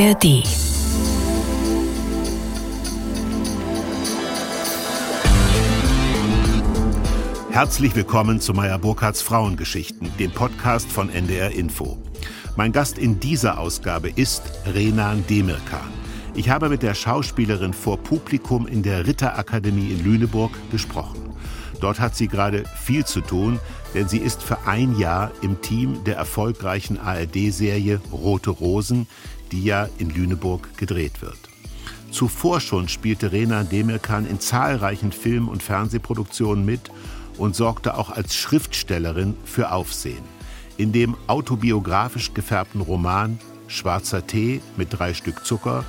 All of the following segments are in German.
ARD. Herzlich willkommen zu Meyer Burkhardts Frauengeschichten, dem Podcast von NDR Info. Mein Gast in dieser Ausgabe ist Renan Demirkan. Ich habe mit der Schauspielerin vor Publikum in der Ritterakademie in Lüneburg gesprochen. Dort hat sie gerade viel zu tun, denn sie ist für ein Jahr im Team der erfolgreichen ARD-Serie Rote Rosen, die ja in Lüneburg gedreht wird. Zuvor schon spielte Rena Demirkan in zahlreichen Film- und Fernsehproduktionen mit und sorgte auch als Schriftstellerin für Aufsehen. In dem autobiografisch gefärbten Roman Schwarzer Tee mit drei Stück Zucker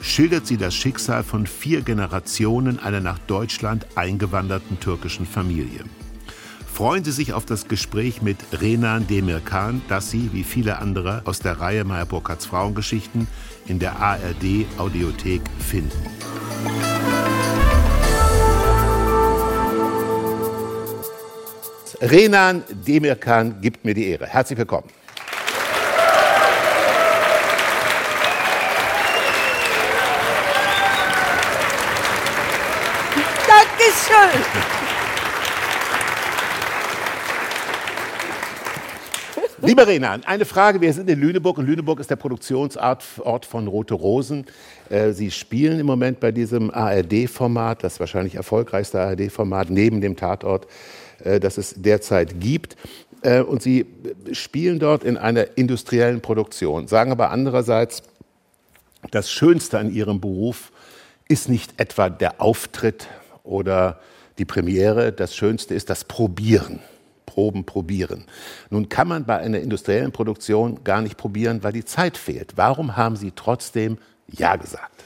schildert sie das Schicksal von vier Generationen einer nach Deutschland eingewanderten türkischen Familie. Freuen Sie sich auf das Gespräch mit Renan Demirkan, das Sie, wie viele andere aus der Reihe Meyer Burkhardts Frauengeschichten, in der ARD Audiothek finden. Renan Demirkan gibt mir die Ehre. Herzlich willkommen. Dankeschön. Lieber Renan, eine Frage. Wir sind in Lüneburg und Lüneburg ist der Produktionsort von Rote Rosen. Äh, Sie spielen im Moment bei diesem ARD-Format, das wahrscheinlich erfolgreichste ARD-Format neben dem Tatort, äh, das es derzeit gibt. Äh, und Sie spielen dort in einer industriellen Produktion, sagen aber andererseits, das Schönste an Ihrem Beruf ist nicht etwa der Auftritt oder die Premiere, das Schönste ist das Probieren. Proben, probieren. Nun kann man bei einer industriellen Produktion gar nicht probieren, weil die Zeit fehlt. Warum haben Sie trotzdem Ja gesagt?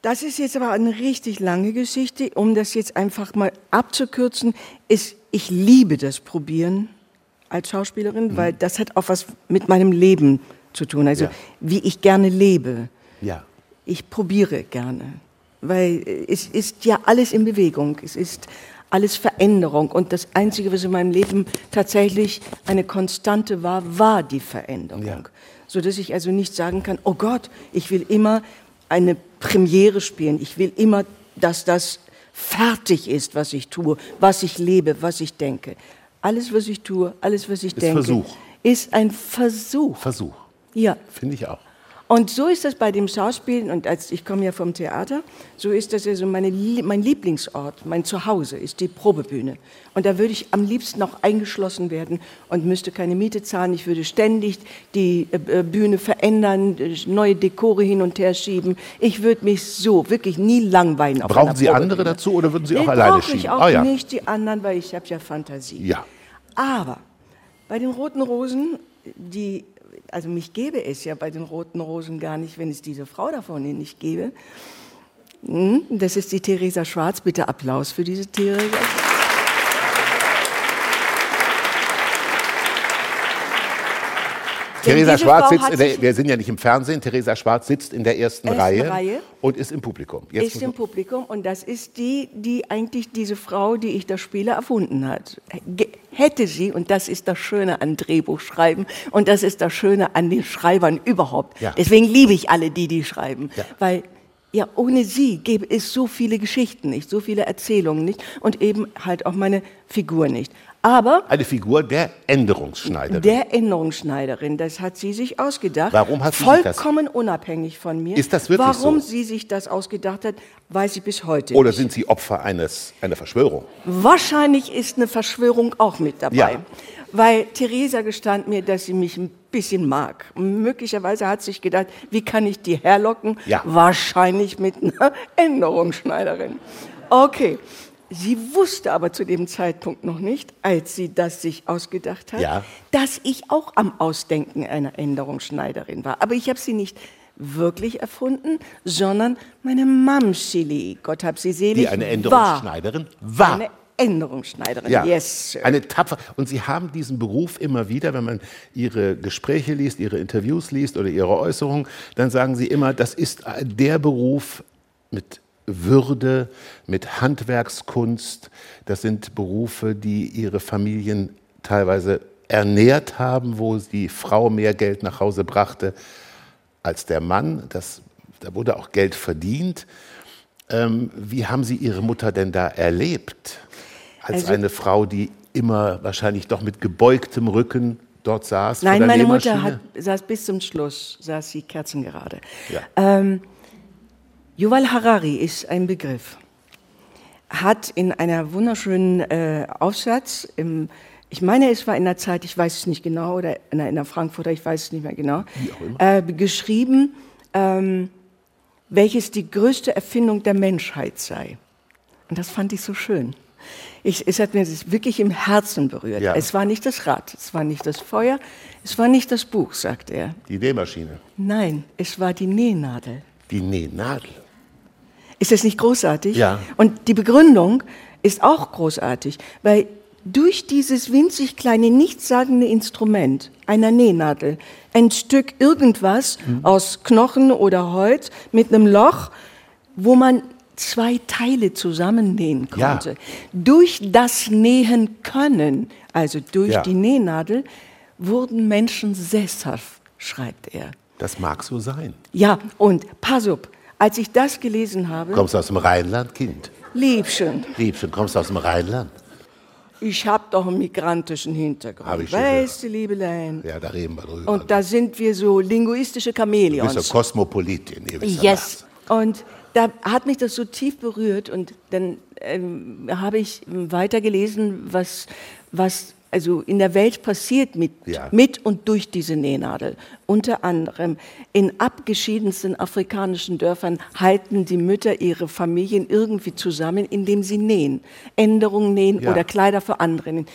Das ist jetzt aber eine richtig lange Geschichte. Um das jetzt einfach mal abzukürzen, ist, ich liebe das Probieren als Schauspielerin, mhm. weil das hat auch was mit meinem Leben zu tun. Also ja. wie ich gerne lebe. Ja. Ich probiere gerne, weil es ist ja alles in Bewegung. Es ist alles Veränderung. Und das Einzige, was in meinem Leben tatsächlich eine Konstante war, war die Veränderung. Ja. So dass ich also nicht sagen kann, oh Gott, ich will immer eine Premiere spielen. Ich will immer, dass das fertig ist, was ich tue, was ich lebe, was ich denke. Alles, was ich tue, alles, was ich ist denke, Versuch. ist ein Versuch. Versuch. Ja. Finde ich auch. Und so ist das bei dem Schauspielen, und als ich komme ja vom Theater, so ist das also meine, mein Lieblingsort, mein Zuhause ist die Probebühne. Und da würde ich am liebsten noch eingeschlossen werden und müsste keine Miete zahlen. Ich würde ständig die äh, Bühne verändern, neue Dekore hin und her schieben. Ich würde mich so wirklich nie langweilen. Brauchen Sie andere dazu oder würden Sie auch nee, alleine schieben? Ich auch oh, ja. nicht die anderen, weil ich habe ja Fantasie. Ja. Aber bei den Roten Rosen, die also mich gäbe es ja bei den Roten Rosen gar nicht, wenn es diese Frau davon nicht gäbe. Hm, das ist die Theresa Schwarz. Bitte Applaus für diese Theresa. Theresa Schwarz sitzt, in der, wir sind ja nicht im Fernsehen, Theresa Schwarz sitzt in der ersten, ersten Reihe, Reihe, und ist im Publikum. Jetzt ist im Publikum und das ist die, die eigentlich diese Frau, die ich das Spiele erfunden hat. Hätte sie, und das ist das Schöne an Drehbuchschreiben und das ist das Schöne an den Schreibern überhaupt. Ja. Deswegen liebe ich alle, die die schreiben, ja. weil ja, ohne sie gäbe es so viele Geschichten nicht, so viele Erzählungen nicht und eben halt auch meine Figur nicht. Aber eine Figur der Änderungsschneiderin. Der Änderungsschneiderin, das hat sie sich ausgedacht. Warum hat sie Vollkommen das? unabhängig von mir. Ist das wirklich Warum so? sie sich das ausgedacht hat, weiß ich bis heute Oder nicht. sind Sie Opfer eines, einer Verschwörung? Wahrscheinlich ist eine Verschwörung auch mit dabei. Ja. Weil Theresa gestand mir, dass sie mich ein bisschen mag. Möglicherweise hat sie sich gedacht, wie kann ich die herlocken? Ja. Wahrscheinlich mit einer Änderungsschneiderin. Okay. Sie wusste aber zu dem Zeitpunkt noch nicht, als sie das sich ausgedacht hat, ja. dass ich auch am Ausdenken einer Änderungsschneiderin war. Aber ich habe sie nicht wirklich erfunden, sondern meine Mamschili, Gott hab sie selig, Die eine Änderungsschneiderin war. Eine Änderungsschneiderin, ja, yes. Sir. Eine tapfer. Und Sie haben diesen Beruf immer wieder, wenn man Ihre Gespräche liest, Ihre Interviews liest oder Ihre Äußerungen, dann sagen Sie immer, das ist der Beruf mit würde, mit Handwerkskunst. Das sind Berufe, die ihre Familien teilweise ernährt haben, wo die Frau mehr Geld nach Hause brachte als der Mann. Das, da wurde auch Geld verdient. Ähm, wie haben Sie Ihre Mutter denn da erlebt? Als also, eine Frau, die immer wahrscheinlich doch mit gebeugtem Rücken dort saß? Nein, meine Mutter hat, saß bis zum Schluss, saß sie kerzengerade. Ja. Ähm, Yuval Harari ist ein Begriff. Hat in einer wunderschönen äh, Aufsatz, im, ich meine, es war in der Zeit, ich weiß es nicht genau, oder in der Frankfurter, ich weiß es nicht mehr genau, äh, geschrieben, ähm, welches die größte Erfindung der Menschheit sei. Und das fand ich so schön. Ich, es hat mir wirklich im Herzen berührt. Ja. Es war nicht das Rad, es war nicht das Feuer, es war nicht das Buch, sagt er. Die Nähmaschine. Nein, es war die Nähnadel. Die Nähnadel. Ist das nicht großartig? Ja. Und die Begründung ist auch großartig, weil durch dieses winzig kleine, nichtssagende Instrument einer Nähnadel ein Stück irgendwas mhm. aus Knochen oder Holz mit einem Loch, wo man zwei Teile zusammennähen konnte. Ja. Durch das Nähen können, also durch ja. die Nähnadel, wurden Menschen sesshaft, schreibt er. Das mag so sein. Ja, und pass auf, als ich das gelesen habe. Kommst du aus dem Rheinland, Kind? Liebchen. Liebchen, kommst du aus dem Rheinland? Ich habe doch einen migrantischen Hintergrund. Hab ich weißt du, Liebelein? Ja, da reden wir drüber. Und da sind wir so linguistische Chamäleons. Du bist so Kosmopolitin. Yes. Und da hat mich das so tief berührt und dann ähm, habe ich weitergelesen, was, was also in der Welt passiert mit, ja. mit und durch diese Nähnadel. Unter anderem in abgeschiedensten afrikanischen Dörfern halten die Mütter ihre Familien irgendwie zusammen, indem sie nähen. Änderungen nähen ja. oder Kleider für andere nähen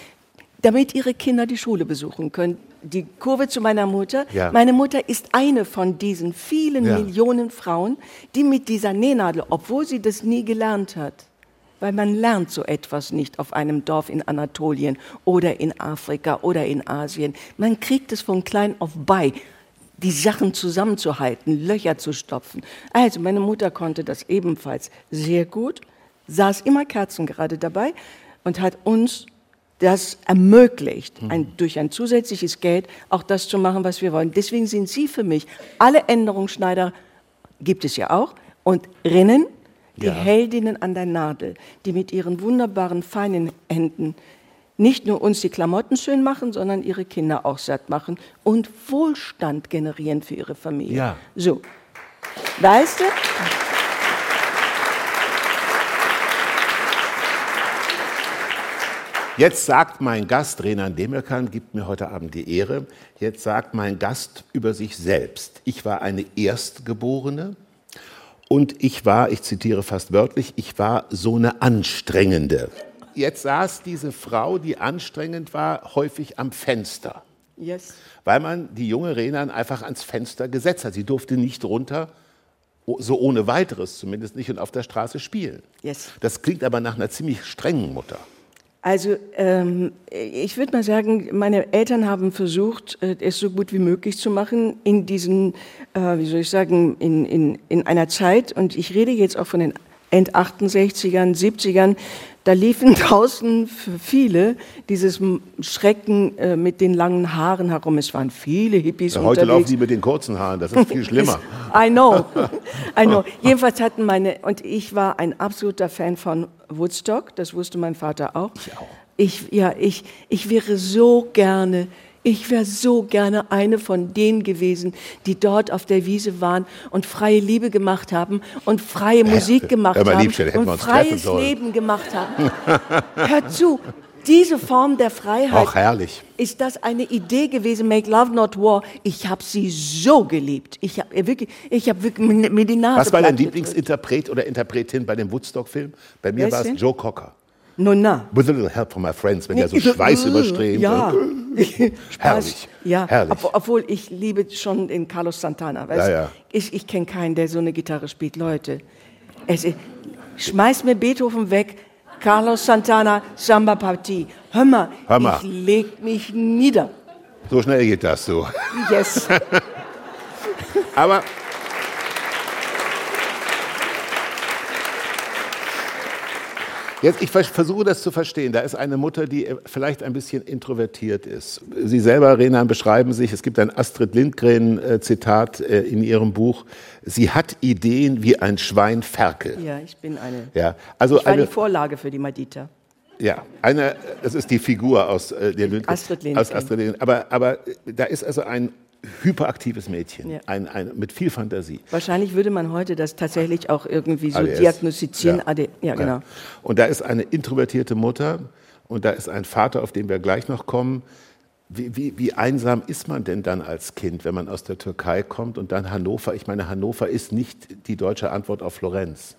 damit ihre Kinder die Schule besuchen können. Die Kurve zu meiner Mutter. Ja. Meine Mutter ist eine von diesen vielen ja. Millionen Frauen, die mit dieser Nähnadel, obwohl sie das nie gelernt hat, weil man lernt so etwas nicht auf einem Dorf in Anatolien oder in Afrika oder in Asien. Man kriegt es von klein auf bei, die Sachen zusammenzuhalten, Löcher zu stopfen. Also meine Mutter konnte das ebenfalls sehr gut, saß immer kerzengerade dabei und hat uns das ermöglicht, ein, mhm. durch ein zusätzliches Geld auch das zu machen, was wir wollen. Deswegen sind Sie für mich, alle Änderungsschneider gibt es ja auch, und Rinnen, die ja. Heldinnen an der Nadel, die mit ihren wunderbaren, feinen Händen nicht nur uns die Klamotten schön machen, sondern ihre Kinder auch satt machen und Wohlstand generieren für ihre Familie. Ja. So. Weißt du? Jetzt sagt mein Gast, Renan Demirkan, gibt mir heute Abend die Ehre, jetzt sagt mein Gast über sich selbst. Ich war eine Erstgeborene und ich war, ich zitiere fast wörtlich, ich war so eine Anstrengende. Jetzt saß diese Frau, die anstrengend war, häufig am Fenster. Yes. Weil man die junge Renan einfach ans Fenster gesetzt hat. Sie durfte nicht runter, so ohne weiteres zumindest nicht, und auf der Straße spielen. Yes. Das klingt aber nach einer ziemlich strengen Mutter. Also ähm, ich würde mal sagen, meine Eltern haben versucht, äh, es so gut wie möglich zu machen in diesen, äh, wie soll ich sagen, in, in, in einer Zeit, und ich rede jetzt auch von den End 68ern, 70ern, da liefen draußen für viele dieses Schrecken äh, mit den langen Haaren herum. Es waren viele Hippies ja, heute unterwegs. laufen sie mit den kurzen Haaren, das ist viel schlimmer. I know, I know. Jedenfalls hatten meine, und ich war ein absoluter Fan von Woodstock, das wusste mein Vater auch. Ich auch. Ich, ja, ich, ich wäre so gerne ich wäre so gerne eine von denen gewesen, die dort auf der Wiese waren und freie Liebe gemacht haben und freie Musik gemacht haben Liebchen, und freies Leben gemacht haben. Hör zu, diese Form der Freiheit Auch herrlich. ist das eine Idee gewesen, Make Love Not War. Ich habe sie so geliebt. Ich habe wirklich, ich habe wirklich mir die Nase Was war dein Lieblingsinterpret oder Interpretin bei dem Woodstock-Film? Bei mir war es Joe Cocker. Nun na. With a little help from my friends, wenn nee, der so Schweiß überströmt. Ja. herrlich. Ja, herrlich. Ob, obwohl ich liebe schon den Carlos Santana. Weißt? Ja, ja. Ich, ich kenne keinen, der so eine Gitarre spielt. Leute, es, schmeiß mir Beethoven weg. Carlos Santana, Samba Partie. Hör mal, Hör mal, ich leg mich nieder. So schnell geht das so. Yes. Aber Jetzt, ich versuche das zu verstehen. Da ist eine Mutter, die äh, vielleicht ein bisschen introvertiert ist. Sie selber, Renan, beschreiben sich, es gibt ein Astrid Lindgren-Zitat äh, in ihrem Buch, sie hat Ideen wie ein Schwein Ferkel. Ja, ich bin eine. Ja, also ich war eine, die Vorlage für die Madita. Ja, eine, das ist die Figur aus äh, der Lindgren. Astrid Lindgren. Aus Astrid Lindgren. Aber, aber da ist also ein hyperaktives Mädchen, Ja. ein, ein, mit viel Fantasie. Wahrscheinlich würde man heute das tatsächlich auch irgendwie so ADS. diagnostizieren. Ja. AD, ja, genau. Ja. Und da ist eine introvertierte Mutter und da ist ein Vater, auf den wir gleich noch kommen. Wie, wie, wie einsam ist man denn dann als Kind, wenn man aus der Türkei kommt und dann Hannover? Ich meine, Hannover ist nicht die deutsche Antwort auf Florenz.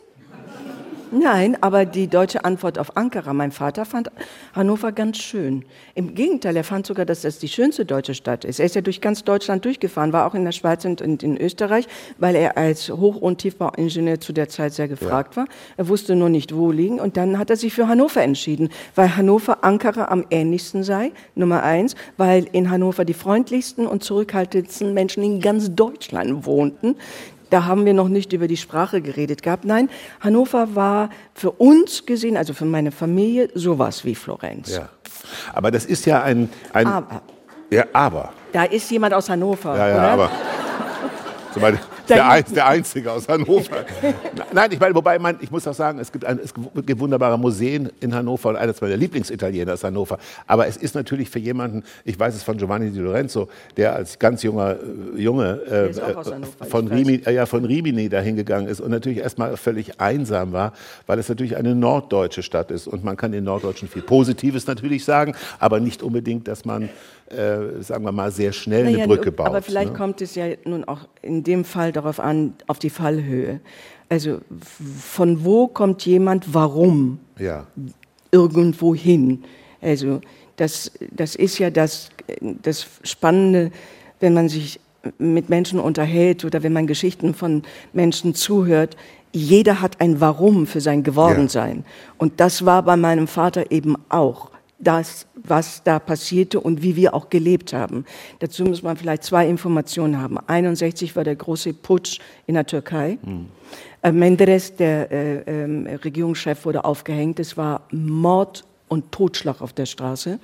Nein, aber die deutsche Antwort auf Ankara, mein Vater fand Hannover ganz schön. Im Gegenteil, er fand sogar, dass das die schönste deutsche Stadt ist. Er ist ja durch ganz Deutschland durchgefahren, war auch in der Schweiz und in Österreich, weil er als Hoch- und Tiefbauingenieur zu der Zeit sehr gefragt war. Er wusste nur nicht, wo liegen. Und dann hat er sich für Hannover entschieden, weil Hannover Ankara am ähnlichsten sei, Nummer eins, weil in Hannover die freundlichsten und zurückhaltendsten Menschen in ganz Deutschland wohnten. Da haben wir noch nicht über die Sprache geredet gehabt. Nein, Hannover war für uns gesehen, also für meine Familie, sowas wie Florenz. Ja. Aber das ist ja ein. ein Aber ja, aber. da ist jemand aus Hannover, Ja, ja, oder? aber. Der, ein, der Einzige aus Hannover. Nein, ich meine, wobei man, ich muss auch sagen, es gibt, ein, es gibt wunderbare Museen in Hannover und eines meiner Lieblingsitaliener ist Hannover. Aber es ist natürlich für jemanden, ich weiß es von Giovanni Di Lorenzo, der als ganz junger äh, Junge äh, Hannover, von, ich weiß. Rimi, äh, ja, von Rimini dahin gegangen ist und natürlich erstmal völlig einsam war, weil es natürlich eine norddeutsche Stadt ist. Und man kann den Norddeutschen viel Positives natürlich sagen, aber nicht unbedingt, dass man, äh, sagen wir mal, sehr schnell Naja, eine Brücke baut. Aber vielleicht ne? kommt es ja nun auch in dem Fall darauf an, auf die Fallhöhe. Also von wo kommt jemand, warum Ja. irgendwo hin? Also das, das ist ja das, das Spannende, wenn man sich mit Menschen unterhält oder wenn man Geschichten von Menschen zuhört. Jeder hat ein Warum für sein Gewordensein. Und das war bei meinem Vater eben auch das, was da passierte und wie wir auch gelebt haben. Dazu muss man vielleicht zwei Informationen haben. 61 war der große Putsch in der Türkei. Äh, Menderes, der äh, ähm, Regierungschef, wurde aufgehängt. Es war Mord und Totschlag auf der Straße.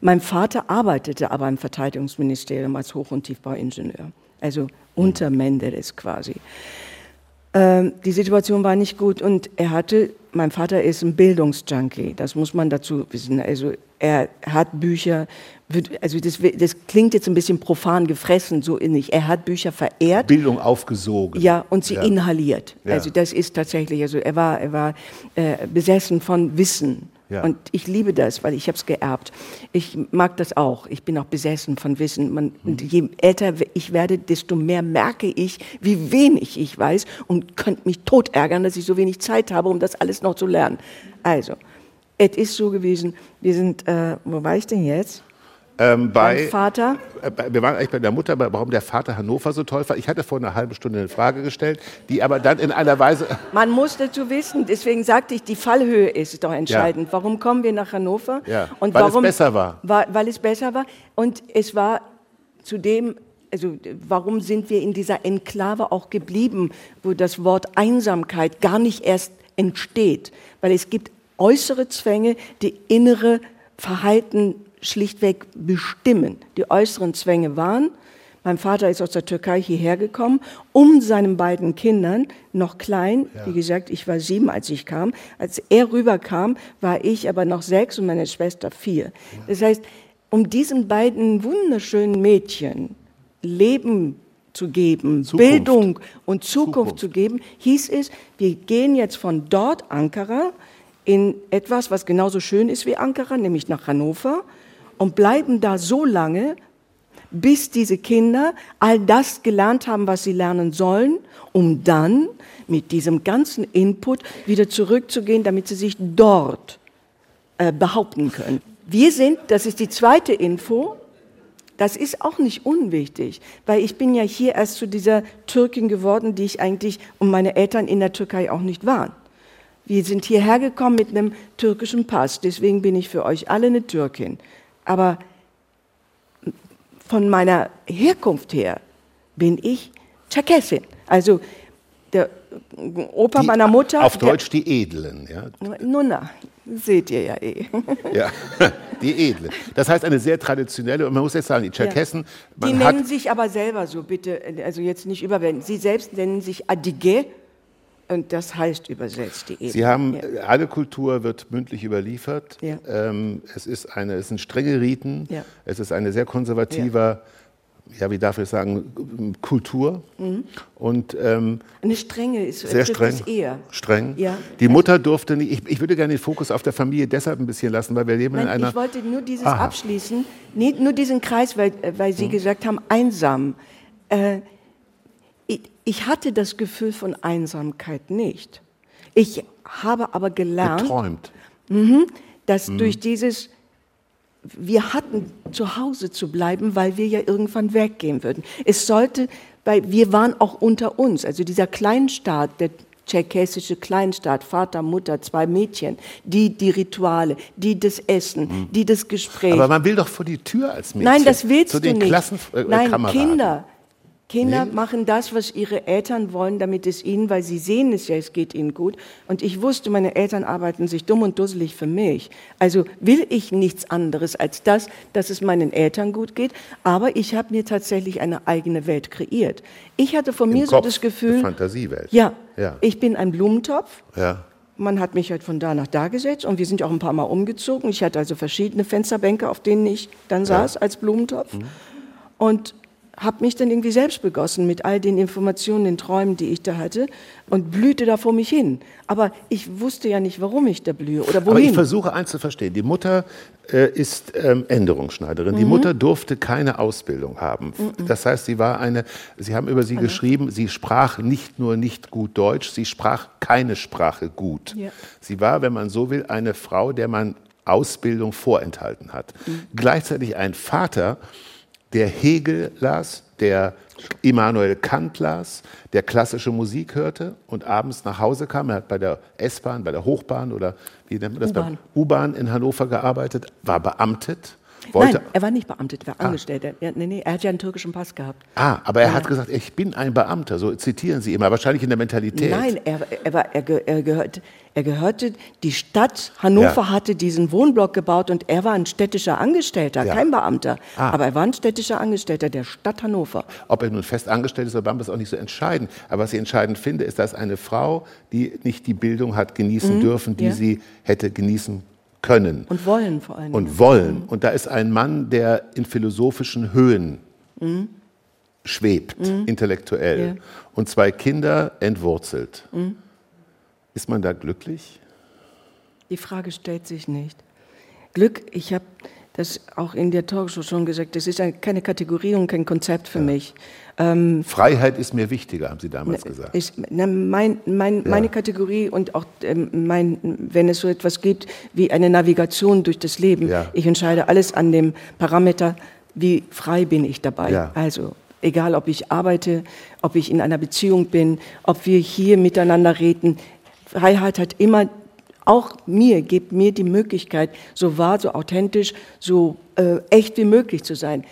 Mein Vater arbeitete aber im Verteidigungsministerium als Hoch- und Tiefbauingenieur, also unter Menderes quasi. Ähm, die Situation war nicht gut und er hatte, mein Vater ist ein Bildungsjunkie, das muss man dazu wissen. Also er hat Bücher, also das, das klingt jetzt ein bisschen profan gefressen, so nicht. Er hat Bücher verehrt. Bildung aufgesogen. Ja, und sie Ja. inhaliert. Ja. Also das ist tatsächlich, also er war, er war äh, besessen von Wissen. Ja. Und ich liebe das, weil ich habe es geerbt. Ich mag das auch. Ich bin auch besessen von Wissen. Man, und je älter ich werde, desto mehr merke ich, wie wenig ich weiß und könnte mich tot ärgern, dass ich so wenig Zeit habe, um das alles noch zu lernen. Also, es ist so gewesen, wir sind, äh, wo war ich denn jetzt? Ähm, bei, Mein Vater. äh, wir waren eigentlich bei der Mutter, bei- warum der Vater Hannover so toll war. Ich hatte vor einer halben Stunde eine Frage gestellt, die aber dann in einer Weise. Man muss dazu wissen, deswegen sagte ich, die Fallhöhe ist doch entscheidend. Warum kommen wir nach Hannover? Ja, Und weil es warum, besser war. Weil es besser war. Und es war zudem, also warum sind wir in dieser Enklave auch geblieben, wo das Wort Einsamkeit gar nicht erst entsteht? Weil es gibt äußere Zwänge, die innere Verhalten schlichtweg bestimmen. Die äußeren Zwänge waren, mein Vater ist aus der Türkei hierher gekommen, um seinen beiden Kindern, noch klein, wie gesagt, ich war sieben, als ich kam. Als er rüberkam, war ich aber noch sechs und meine Schwester vier. Das heißt, um diesen beiden wunderschönen Mädchen Leben zu geben, Zukunft. Bildung und Zukunft, Zukunft. zu geben, hieß es, wir gehen jetzt von dort, Ankara, in etwas, was genauso schön ist wie Ankara, nämlich nach Hannover, und bleiben da so lange, bis diese Kinder all das gelernt haben, was sie lernen sollen, um dann mit diesem ganzen Input wieder zurückzugehen, damit sie sich dort äh, behaupten können. Wir sind, das ist die zweite Info, das ist auch nicht unwichtig, weil ich bin ja hier erst zu dieser Türkin geworden, die ich eigentlich und meine Eltern in der Türkei auch nicht waren. Wir sind hierher gekommen mit einem türkischen Pass, deswegen bin ich für euch alle eine Türkin. Aber von meiner Herkunft her bin ich Tscherkessin. Also der Opa Die- meiner Mutter. Auf der- Deutsch die Edlen. Ja. Nunna. Seht ihr ja eh. Ja, die edle. Das heißt eine sehr traditionelle, und man muss jetzt sagen, die Tscherkessen. Ja. Die nennen sich aber selber so, bitte, also jetzt nicht überwenden. Sie selbst nennen sich Adige und das heißt übersetzt die Edle. Sie haben, ja. alle Kultur wird mündlich überliefert. Ja. Ähm, es, ist eine, es sind strenge Riten, ja. es ist eine sehr konservativer ja, wie darf ich sagen, Kultur. Mhm. Und, ähm, Eine strenge ist sehr streng. eher. Streng. Ja. Die Mutter durfte nicht, ich, ich, würde gerne den Fokus auf der Familie deshalb ein bisschen lassen, weil wir leben Nein, in einer. Ich wollte nur dieses Aha. abschließen, nur diesen Kreis, weil, äh, weil Sie mhm. gesagt haben, einsam. Äh, ich, hatte das Gefühl von Einsamkeit nicht. Ich habe aber gelernt, Geträumt. Mh, dass mhm. durch dieses wir hatten zu Hause zu bleiben, weil wir ja irgendwann weggehen würden. Es sollte, weil wir waren auch unter uns, also dieser Kleinstaat, der tscherkessische Kleinstaat, Vater, Mutter, zwei Mädchen, die die Rituale, die das Essen, mhm. die das Gespräch. Aber man will doch vor die Tür als Mädchen. Nein, das willst zu du den nicht. Klassen, äh, Nein, Kinder. Kinder nee. machen das, was ihre Eltern wollen, damit es ihnen, weil sie sehen es ja, es geht ihnen gut. Und ich wusste, meine Eltern arbeiten sich dumm und dusselig für mich. Also will ich nichts anderes als das, dass es meinen Eltern gut geht. Aber ich habe mir tatsächlich eine eigene Welt kreiert. Ich hatte von Im mir Kopf, so das Gefühl. Eine Fantasiewelt. Ja, ja, ich bin ein Blumentopf. Ja. Man hat mich halt von da nach da gesetzt und wir sind auch ein paar Mal umgezogen. Ich hatte also verschiedene Fensterbänke, auf denen ich dann saß ja. als Blumentopf. Mhm. Und habe mich dann irgendwie selbst begossen mit all den Informationen, den Träumen, die ich da hatte und blühte da vor mich hin. Aber ich wusste ja nicht, warum ich da blühe oder wohin. Aber ich versuche eins zu verstehen. Die Mutter äh, ist ähm, Änderungsschneiderin. Mhm. Die Mutter durfte keine Ausbildung haben. Mhm. Das heißt, sie war eine, Sie haben über sie Hallo. geschrieben, sie sprach nicht nur nicht gut Deutsch, sie sprach keine Sprache gut. Ja. Sie war, wenn man so will, eine Frau, der man Ausbildung vorenthalten hat. Mhm. Gleichzeitig ein Vater, der Hegel las, der Immanuel Kant las, der klassische Musik hörte und abends nach Hause kam. Er hat bei der S-Bahn, bei der Hochbahn oder wie nennt man das? U-Bahn in Hannover gearbeitet, war beamtet wollte Nein, er war nicht Beamtet, er war ah. Angestellter. Er, nee, nee, er hat ja einen türkischen Pass gehabt. Ah, aber er ja. hat gesagt, ich bin ein Beamter, so zitieren Sie immer, wahrscheinlich in der Mentalität. Nein, er, er, war, er, er, gehört, er gehörte, die Stadt Hannover ja. hatte diesen Wohnblock gebaut und er war ein städtischer Angestellter, ja. kein Beamter. Ah. Aber er war ein städtischer Angestellter der Stadt Hannover. Ob er nun fest angestellt ist oder Beamter, ist auch nicht so entscheidend. Aber was ich entscheidend finde, ist, dass eine Frau, die nicht die Bildung hat genießen mhm. dürfen, die sie hätte genießen können. Und wollen vor allem. Und wollen. Mhm. Und da ist ein Mann, der in philosophischen Höhen mhm. schwebt, mhm. intellektuell. Ja. Und zwei Kinder entwurzelt. Mhm. Ist man da glücklich? Die Frage stellt sich nicht. Glück, ich habe das auch in der Talkshow schon gesagt, das ist keine Kategorie und kein Konzept für ja. mich. Ähm, Freiheit ist mir wichtiger, haben Sie damals gesagt. Ich, na, mein, mein, ja. Meine Kategorie und auch ähm, mein, wenn es so etwas gibt wie eine Navigation durch das Leben, ja. ich entscheide alles an dem Parameter, wie frei bin ich dabei. Ja. Also egal, ob ich arbeite, ob ich in einer Beziehung bin, ob wir hier miteinander reden. Freiheit hat immer auch mir, gibt mir die Möglichkeit, so wahr, so authentisch, so äh, echt wie möglich zu sein.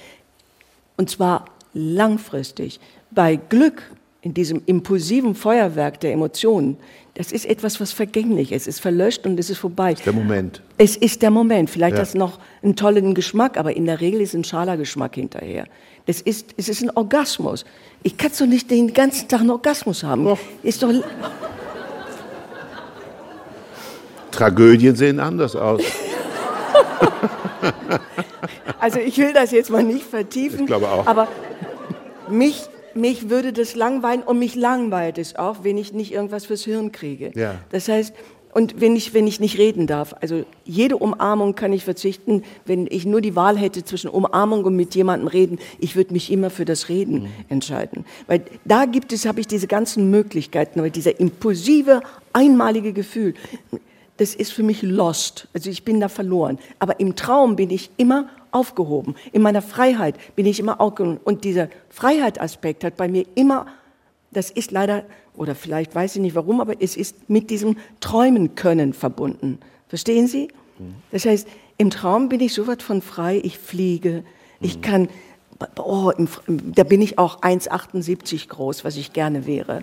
Und zwar langfristig. Bei Glück, in diesem impulsiven Feuerwerk der Emotionen, das ist etwas, was vergänglich ist. Es ist verlöscht und es ist vorbei. Das ist der Moment. Es ist der Moment. Vielleicht ja. hat es noch einen tollen Geschmack, aber in der Regel ist ein schaler Geschmack hinterher. Das ist, es ist ein Orgasmus. Ich kann doch nicht den ganzen Tag einen Orgasmus haben. Doch. Ist doch. Tragödien sehen anders aus. also ich will das jetzt mal nicht vertiefen. Ich glaube auch. Aber mich, mich würde das langweilen und mich langweilt es auch, wenn ich nicht irgendwas fürs Hirn kriege. Ja. Das heißt, und wenn ich, wenn ich nicht reden darf, also jede Umarmung kann ich verzichten, wenn ich nur die Wahl hätte zwischen Umarmung und mit jemandem reden, ich würde mich immer für das Reden mhm. entscheiden. Weil da gibt es, habe ich diese ganzen Möglichkeiten, aber dieser impulsive, einmalige Gefühl, das ist für mich lost. Also ich bin da verloren. Aber im Traum bin ich immer aufgehoben. In meiner Freiheit bin ich immer aufgehoben. Und dieser Freiheitsaspekt hat bei mir immer, das ist leider, oder vielleicht weiß ich nicht warum, aber es ist mit diesem Träumen können verbunden. Verstehen Sie? Das heißt, im Traum bin ich so weit von frei, ich fliege, ich mhm. kann, oh, im, da bin ich auch 1,78 groß, was ich gerne wäre.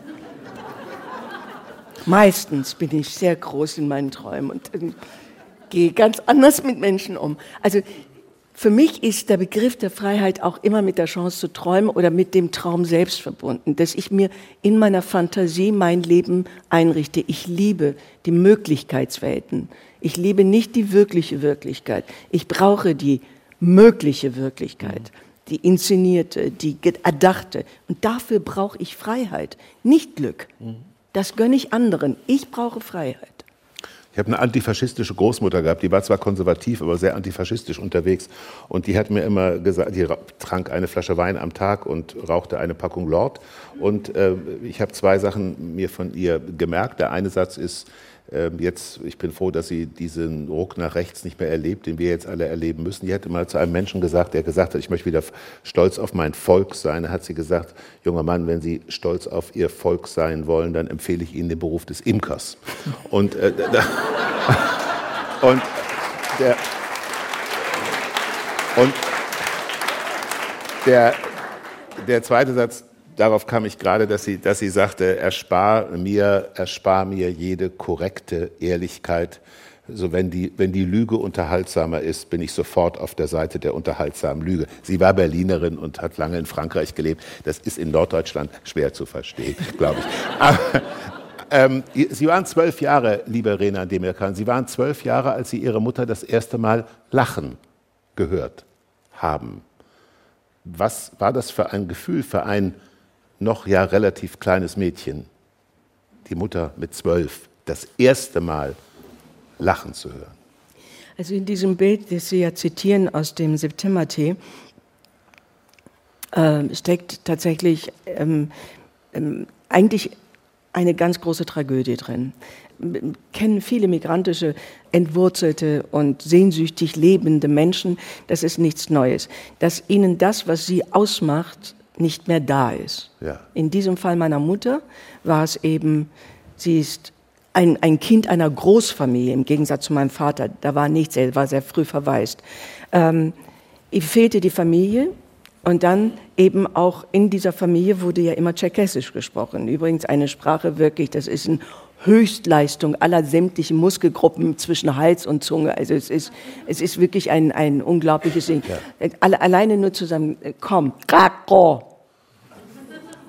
Meistens bin ich sehr groß in meinen Träumen. Und, ähm, gehe ganz anders mit Menschen um. Also für mich ist der Begriff der Freiheit auch immer mit der Chance zu träumen oder mit dem Traum selbst verbunden, dass ich mir in meiner Fantasie mein Leben einrichte. Ich liebe die Möglichkeitswelten. Ich liebe nicht die wirkliche Wirklichkeit. Ich brauche die mögliche Wirklichkeit, die inszenierte, die erdachte. Und dafür brauche ich Freiheit, nicht Glück. Das gönne ich anderen. Ich brauche Freiheit. Ich habe eine antifaschistische Großmutter gehabt, die war zwar konservativ, aber sehr antifaschistisch unterwegs. Und die hat mir immer gesagt, die trank eine Flasche Wein am Tag und rauchte eine Packung Lord. Und äh, ich habe zwei Sachen mir von ihr gemerkt. Der eine Satz ist, jetzt, ich bin froh, dass sie diesen Ruck nach rechts nicht mehr erlebt, den wir jetzt alle erleben müssen. Die hat mal zu einem Menschen gesagt, der gesagt hat, ich möchte wieder stolz auf mein Volk sein. Da hat sie gesagt, junger Mann, wenn Sie stolz auf Ihr Volk sein wollen, dann empfehle ich Ihnen den Beruf des Imkers. Und, äh, da, und der, und der, der zweite Satz, darauf kam ich gerade, dass sie, dass sie sagte, erspar mir, erspar mir jede korrekte Ehrlichkeit. So wenn die, wenn die Lüge unterhaltsamer ist, bin ich sofort auf der Seite der unterhaltsamen Lüge. Sie war Berlinerin und hat lange in Frankreich gelebt. Das ist in Norddeutschland schwer zu verstehen, glaube ich. Ähm, Sie waren zwölf Jahre, liebe Rena Demirkan. Sie waren zwölf Jahre, als Sie Ihre Mutter das erste Mal lachen gehört haben. Was war das für ein Gefühl, für ein noch ja relativ kleines Mädchen, die Mutter mit zwölf, das erste Mal lachen zu hören? Also in diesem Bild, das Sie ja zitieren aus dem September-Tee, äh, steckt tatsächlich ähm, ähm, eigentlich eine ganz große Tragödie drin. Kennen viele migrantische, entwurzelte und sehnsüchtig lebende Menschen. Das ist nichts Neues. Dass ihnen das, was sie ausmacht, nicht mehr da ist. Ja. In diesem Fall meiner Mutter war es eben, sie ist ein, ein Kind einer Großfamilie im Gegensatz zu meinem Vater. Da war nichts, er war sehr früh verwaist. Ähm, ihm fehlte die Familie und dann eben auch in dieser Familie wurde ja immer Tscherkessisch gesprochen. Übrigens eine Sprache wirklich, das ist eine Höchstleistung aller sämtlichen Muskelgruppen zwischen Hals und Zunge. Also es ist, es ist wirklich ein, ein unglaubliches Ding. Ja. Alleine nur zusammen, komm, Kako,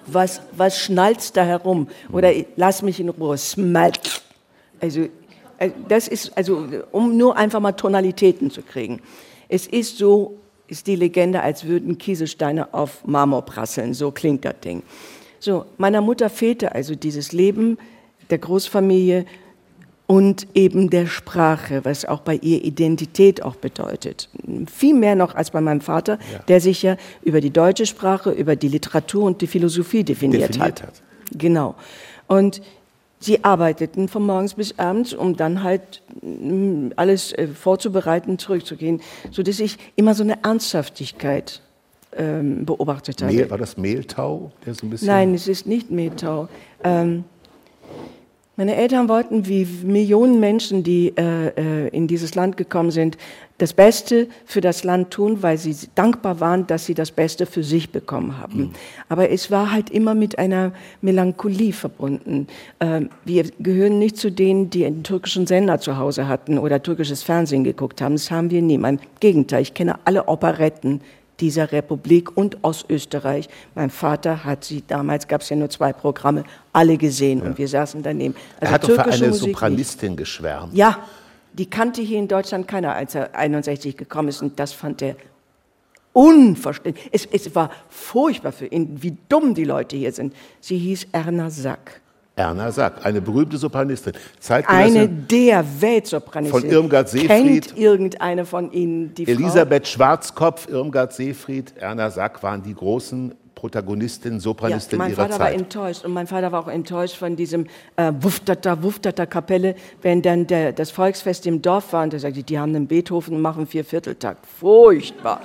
was, was schnalzt da herum? Oder lass mich in Ruhe, smalt. Also, äh, das ist, also, um nur einfach mal Tonalitäten zu kriegen. Es ist so, ist die Legende, als würden Kieselsteine auf Marmor prasseln. So klingt das Ding. So, meiner Mutter fehlte also dieses Leben der Großfamilie und eben der Sprache, was auch bei ihr Identität auch bedeutet. Viel mehr noch als bei meinem Vater, ja. der sich ja über die deutsche Sprache, über die Literatur und die Philosophie definiert, definiert hat. hat. Genau. Und sie arbeiteten von morgens bis abends, um dann halt mm, alles äh, vorzubereiten, zurückzugehen, so dass ich immer so eine Ernsthaftigkeit ähm, beobachtet habe. Mehl, war das Mehltau, der so ein bisschen? Nein, es ist nicht Mehltau. Ähm, meine Eltern wollten, wie Millionen Menschen, die äh, äh, in dieses Land gekommen sind, das Beste für das Land tun, weil sie dankbar waren, dass sie das Beste für sich bekommen haben. Mhm. Aber es war halt immer mit einer Melancholie verbunden. Äh, wir gehören nicht zu denen, die einen türkischen Sender zu Hause hatten oder türkisches Fernsehen geguckt haben. Das haben wir nie. Im Gegenteil, ich kenne alle Operetten, dieser Republik und aus Österreich. Mein Vater hat sie, damals gab es ja nur zwei Programme, alle gesehen ja. und wir saßen daneben. Also er hat doch für eine Musik Sopranistin nicht. geschwärmt. Ja, die kannte hier in Deutschland keiner, als er 61 gekommen ist und das fand er unverständlich. Es, es war furchtbar für ihn, wie dumm die Leute hier sind. Sie hieß Erna Sack. Erna Sack, eine berühmte Sopranistin. Eine der Weltsopranistin. Von Irmgard Seefried. Kennt irgendeine von Ihnen die Elisabeth Frau? Schwarzkopf, Irmgard Seefried, Erna Sack waren die großen Protagonistinnen, Sopranistinnen ja, ihrer Zeit. Mein Vater war enttäuscht und mein Vater war auch enttäuscht von diesem äh, Wuftata, Wuftata Kapelle, wenn dann der, das Volksfest im Dorf war und er sagte, die haben einen Beethoven und machen Viervierteltakt. Furchtbar.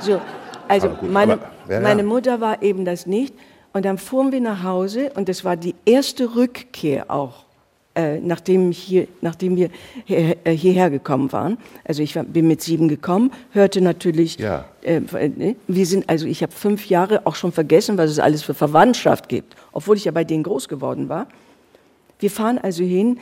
So, also gut, meine, aber, ja, meine Mutter war eben das nicht. Und dann fuhren wir nach Hause und das war die erste Rückkehr auch, äh, nachdem, hier, nachdem wir hier, äh, hierher gekommen waren. Also ich war, bin mit sieben gekommen, hörte natürlich, ja. äh, ne, wir sind, also ich habe fünf Jahre auch schon vergessen, was es alles für Verwandtschaft gibt, obwohl ich ja bei denen groß geworden war. Wir fahren also hin,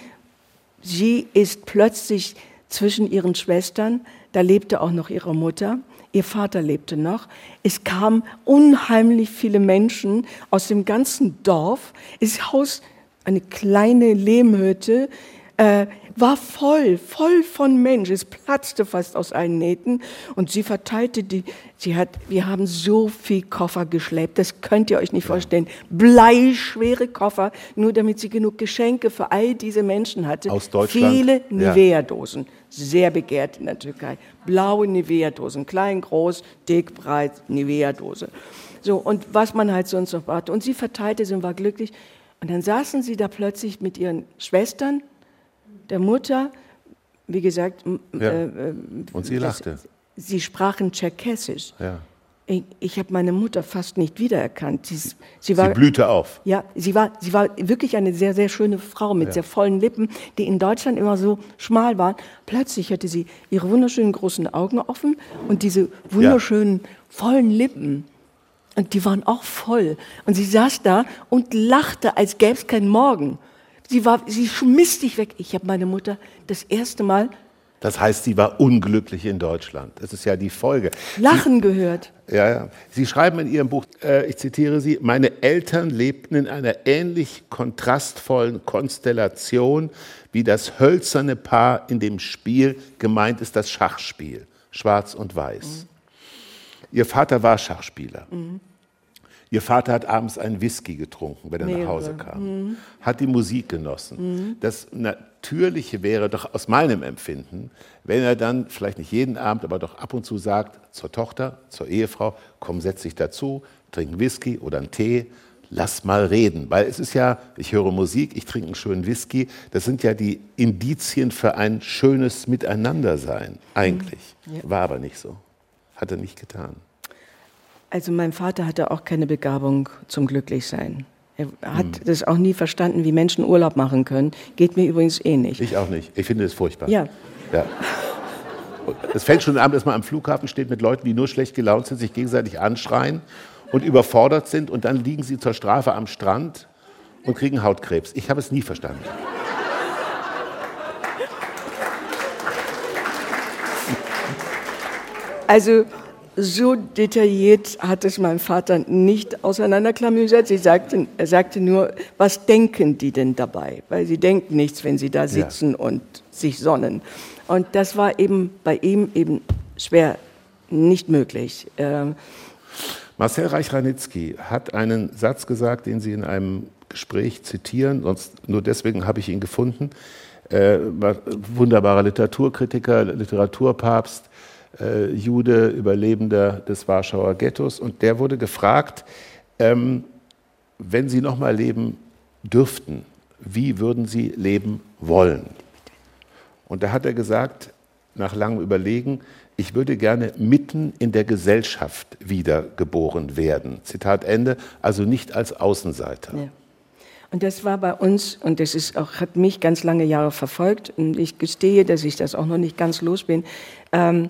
sie ist plötzlich zwischen ihren Schwestern. Da lebte auch noch ihre Mutter. Ihr Vater lebte noch. Es kamen unheimlich viele Menschen aus dem ganzen Dorf. Das Haus, eine kleine Lehmhütte, äh, war voll, voll von Menschen. Es platzte fast aus allen Nähten und sie verteilte die, sie hat, wir haben so viel Koffer geschleppt, das könnt ihr euch nicht vorstellen. Bleischwere Koffer, nur damit sie genug Geschenke für all diese Menschen hatte. Aus Deutschland? Viele Nivea-Dosen, sehr begehrt in der Türkei. Blaue Nivea-Dosen, klein, groß, dick, breit, Nivea-Dose. So, und was man halt sonst noch brauchte. Und sie verteilte sie und war glücklich. Und dann saßen sie da plötzlich mit ihren Schwestern der Mutter, wie gesagt. Ja. Äh, äh, und sie lachte. Das, sie sprachen Tscherkessisch. Ja. Ich, ich habe meine Mutter fast nicht wiedererkannt. Sie, sie, war, sie blühte auf. Ja, sie war, sie war wirklich eine sehr, sehr schöne Frau mit ja. sehr vollen Lippen, die in Deutschland immer so schmal waren. Plötzlich hatte sie ihre wunderschönen großen Augen offen und diese wunderschönen ja. vollen Lippen. Und die waren auch voll. Und sie saß da und lachte, als gäbe es keinen Morgen. Sie, war, sie schmiss dich weg. Ich habe meine Mutter das erste Mal. Das heißt, sie war unglücklich in Deutschland. Das ist ja die Folge. Lachen sie, gehört. Ja, ja. Sie schreiben in Ihrem Buch, äh, ich zitiere Sie, meine Eltern lebten in einer ähnlich kontrastvollen Konstellation wie das hölzerne Paar in dem Spiel, gemeint ist das Schachspiel, schwarz und weiß. Mhm. Ihr Vater war Schachspieler. Mhm. Ihr Vater hat abends einen Whisky getrunken, wenn er Mehrere. nach Hause kam, mhm. hat die Musik genossen. Mhm. Das Natürliche wäre doch aus meinem Empfinden, wenn er dann vielleicht nicht jeden Abend, aber doch ab und zu sagt zur Tochter, zur Ehefrau, komm, setz dich dazu, trink Whisky oder einen Tee, lass mal reden. Weil es ist ja, ich höre Musik, ich trinke einen schönen Whisky, das sind ja die Indizien für ein schönes Miteinandersein, eigentlich. Mhm. Ja. War aber nicht so. Hat er nicht getan. Also mein Vater hatte auch keine Begabung zum Glücklichsein. Er hat hm. das auch nie verstanden, wie Menschen Urlaub machen können. Geht mir übrigens eh nicht. Ich auch nicht. Ich finde es furchtbar. Ja. ja. Es fängt schon an, dass man am Flughafen steht mit Leuten, die nur schlecht gelaunt sind, sich gegenseitig anschreien und überfordert sind und dann liegen sie zur Strafe am Strand und kriegen Hautkrebs. Ich habe es nie verstanden. Also so detailliert hat es mein Vater nicht auseinanderklamüsert. Sie sagten, er sagte nur, was denken die denn dabei? Weil sie denken nichts, wenn sie da sitzen ja. und sich sonnen. Und das war eben bei ihm eben schwer nicht möglich. Ähm Marcel Reich-Ranitzky hat einen Satz gesagt, den Sie in einem Gespräch zitieren, sonst nur deswegen habe ich ihn gefunden. Äh, wunderbarer Literaturkritiker, Literaturpapst äh, Jude, Überlebender des Warschauer Ghettos. Und der wurde gefragt, ähm, wenn Sie noch mal leben dürften, wie würden Sie leben wollen? Und da hat er gesagt, nach langem Überlegen, ich würde gerne mitten in der Gesellschaft wiedergeboren werden. Zitat Ende, also nicht als Außenseiter. Ja. Und das war bei uns, und das ist auch, hat mich ganz lange Jahre verfolgt, und ich gestehe, dass ich das auch noch nicht ganz los bin. Ähm,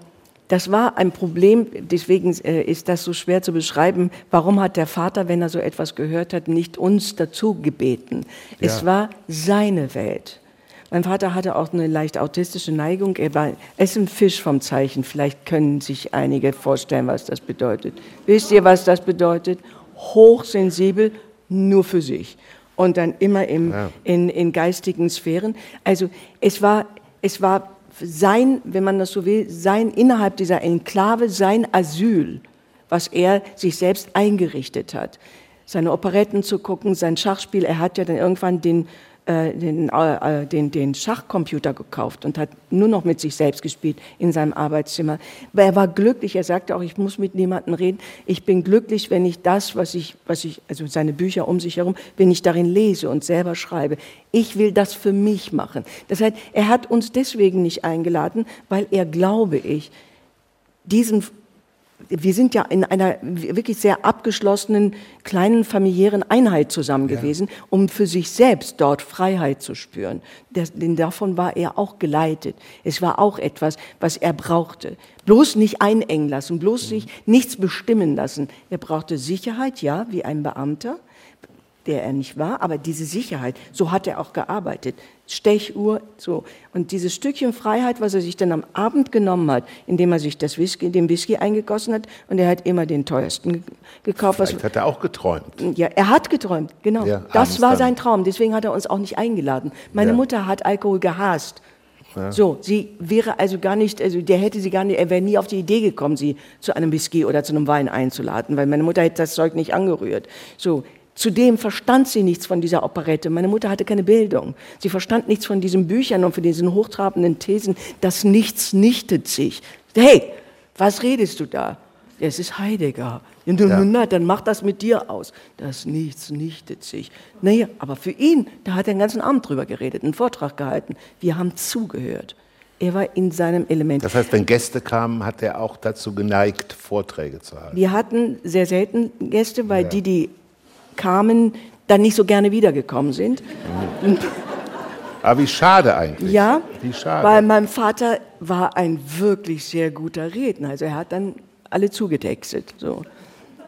das war ein Problem, deswegen äh, ist das so schwer zu beschreiben. Warum hat der Vater, wenn er so etwas gehört hat, nicht uns dazu gebeten? Ja. Es war seine Welt. Mein Vater hatte auch eine leicht autistische Neigung. Er war, ist ein Fisch vom Zeichen. Vielleicht können sich einige vorstellen, was das bedeutet. Wisst ihr, was das bedeutet? Hochsensibel, nur für sich. Und dann immer im, ja. in, in geistigen Sphären. Also es war, es war sein, wenn man das so will, sein innerhalb dieser Enklave, sein Asyl, was er sich selbst eingerichtet hat. Seine Operetten zu gucken, sein Schachspiel, er hat ja dann irgendwann den äh, den, äh, den, den Schachcomputer gekauft und hat nur noch mit sich selbst gespielt in seinem Arbeitszimmer. Aber er war glücklich, er sagte auch, ich muss mit niemandem reden. Ich bin glücklich, wenn ich das, was ich, was ich, also seine Bücher um sich herum, wenn ich darin lese und selber schreibe. Ich will das für mich machen. Das heißt, er hat uns deswegen nicht eingeladen, weil er, glaube ich, diesen wir sind ja in einer wirklich sehr abgeschlossenen kleinen familiären Einheit zusammen gewesen, ja. um für sich selbst dort Freiheit zu spüren. Das, denn davon war er auch geleitet. Es war auch etwas, was er brauchte. Bloß nicht einengen lassen, bloß mhm. sich nichts bestimmen lassen. Er brauchte Sicherheit, ja, wie ein Beamter. Der er nicht war, aber diese Sicherheit, so hat er auch gearbeitet. Stechuhr, so. Und dieses Stückchen Freiheit, was er sich dann am Abend genommen hat, indem er sich das Whisky, den Whisky eingegossen hat, und er hat immer den teuersten gekauft. Vielleicht hat er auch geträumt. Ja, er hat geträumt, genau. Ja, das war sein Traum, deswegen hat er uns auch nicht eingeladen. Meine ja. Mutter hat Alkohol gehasst. Ja. So, sie wäre also gar nicht, also der hätte sie gar nicht, er wäre nie auf die Idee gekommen, sie zu einem Whisky oder zu einem Wein einzuladen, weil meine Mutter hätte das Zeug nicht angerührt. So, Zudem verstand sie nichts von dieser Operette. Meine Mutter hatte keine Bildung. Sie verstand nichts von diesen Büchern und von diesen hochtrabenden Thesen. Das Nichts nichtet sich. Hey, was redest du da? Es ist Heidegger. Ja. Na, dann mach das mit dir aus. Das Nichts nichtet sich. Naja, aber für ihn, da hat er den ganzen Abend drüber geredet, einen Vortrag gehalten. Wir haben zugehört. Er war in seinem Element. Das heißt, wenn Gäste kamen, hat er auch dazu geneigt, Vorträge zu halten. Wir hatten sehr selten Gäste, weil ja. die, die kamen, dann nicht so gerne wiedergekommen sind. Mhm. Aber wie schade eigentlich. Ja, schade. weil mein Vater war ein wirklich sehr guter Redner. Also er hat dann alle zugetextet. So.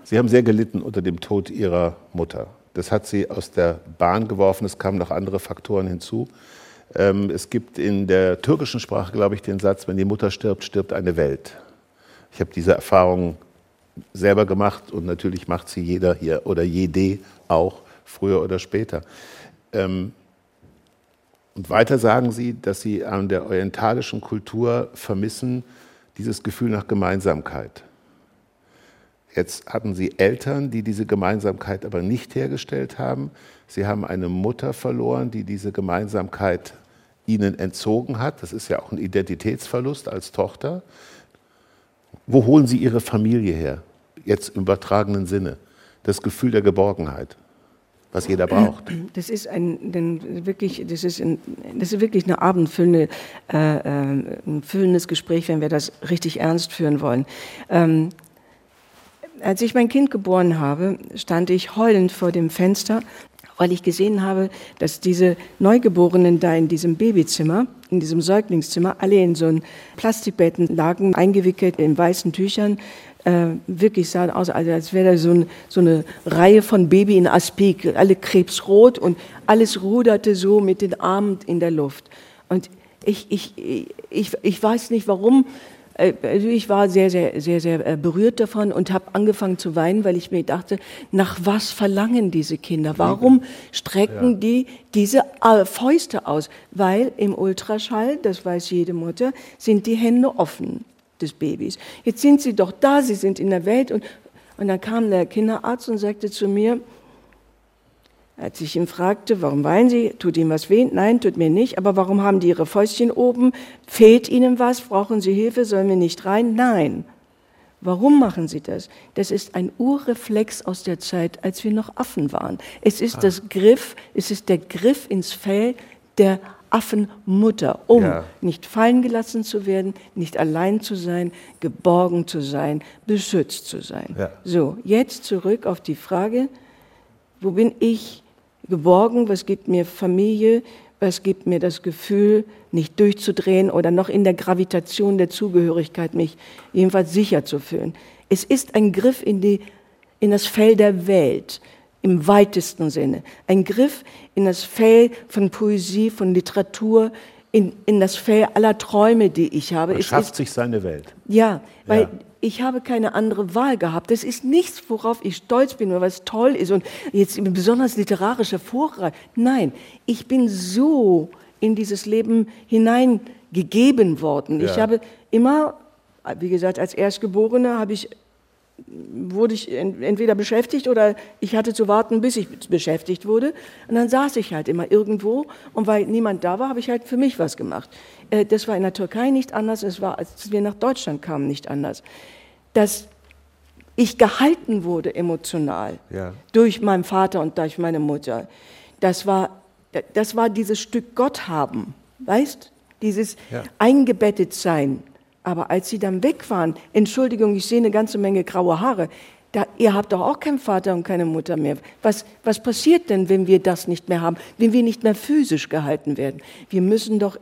Sie haben sehr gelitten unter dem Tod Ihrer Mutter. Das hat Sie aus der Bahn geworfen. Es kamen noch andere Faktoren hinzu. Ähm, es gibt in der türkischen Sprache, glaube ich, den Satz, wenn die Mutter stirbt, stirbt eine Welt. Ich habe diese Erfahrung selber gemacht und natürlich macht sie jeder hier oder jede auch, früher oder später. Ähm, und weiter sagen Sie, dass Sie an der orientalischen Kultur vermissen dieses Gefühl nach Gemeinsamkeit. Jetzt hatten Sie Eltern, die diese Gemeinsamkeit aber nicht hergestellt haben. Sie haben eine Mutter verloren, die diese Gemeinsamkeit Ihnen entzogen hat. Das ist ja auch ein Identitätsverlust als Tochter. Wo holen Sie Ihre Familie her? Jetzt im übertragenen Sinne. Das Gefühl der Geborgenheit, was jeder braucht. Das ist ein, wirklich, das ist, ein, das ist wirklich eine abendfüllende, äh, äh, ein füllendes Gespräch, wenn wir das richtig ernst führen wollen. Ähm, als ich mein Kind geboren habe, stand ich heulend vor dem Fenster weil ich gesehen habe, dass diese Neugeborenen da in diesem Babyzimmer, in diesem Säuglingszimmer, alle in so Plastikbetten lagen, eingewickelt in weißen Tüchern. Äh, wirklich sah aus, als wäre da so, ein, so, eine Reihe von Baby in Aspik, alle krebsrot und alles ruderte so mit den Armen in der Luft. Und ich, ich, ich, ich weiß nicht warum, also ich war sehr, sehr, sehr, sehr äh, berührt davon und habe angefangen zu weinen, weil ich mir dachte, nach was verlangen diese Kinder? Warum strecken ja. die diese äh, Fäuste aus? Weil im Ultraschall, das weiß jede Mutter, sind die Hände offen des Babys. Jetzt sind sie doch da, sie sind in der Welt und, und dann kam der Kinderarzt und sagte zu mir, als ich ihn fragte, warum weinen Sie? Tut Ihnen was weh? Nein, tut mir nicht. Aber warum haben die Ihre Fäustchen oben? Fehlt Ihnen was? Brauchen Sie Hilfe? Sollen wir nicht rein? Nein. Warum machen sie das? Das ist ein Urreflex aus der Zeit, als wir noch Affen waren. Es ist ah. das Griff, es ist der Griff ins Fell der Affenmutter, um ja. nicht fallen gelassen zu werden, nicht allein zu sein, geborgen zu sein, beschützt zu sein. Ja. So, jetzt zurück auf die Frage, wo bin ich geborgen, was gibt mir Familie, was gibt mir das Gefühl, nicht durchzudrehen oder noch in der Gravitation der Zugehörigkeit mich jedenfalls sicher zu fühlen. Es ist ein Griff in, die, in das Fell der Welt im weitesten Sinne. Ein Griff in das Fell von Poesie, von Literatur, in, in das Fell aller Träume, die ich habe. Man es schafft ist, sich seine Welt. Ja, weil ja ich habe keine andere Wahl gehabt. Das ist nichts, worauf ich stolz bin oder was toll ist und jetzt besonders literarisch hervorragend. Nein, ich bin so in dieses Leben hineingegeben worden. Ja. Ich habe immer, wie gesagt, als Erstgeborene habe ich wurde ich entweder beschäftigt oder ich hatte zu warten, bis ich beschäftigt wurde. Und dann saß ich halt immer irgendwo und weil niemand da war, habe ich halt für mich was gemacht. Äh, das war in der Türkei nicht anders, es war, als wir nach Deutschland kamen, nicht anders dass ich gehalten wurde emotional ja. durch meinen Vater und durch meine Mutter. Das war, das war dieses Stück Gott haben, weißt? Dieses ja. eingebettet sein. Aber als sie dann weg waren, Entschuldigung, ich sehe eine ganze Menge graue Haare. Da, ihr habt doch auch keinen Vater und keine Mutter mehr. Was, was passiert denn, wenn wir das nicht mehr haben, wenn wir nicht mehr physisch gehalten werden? Wir müssen doch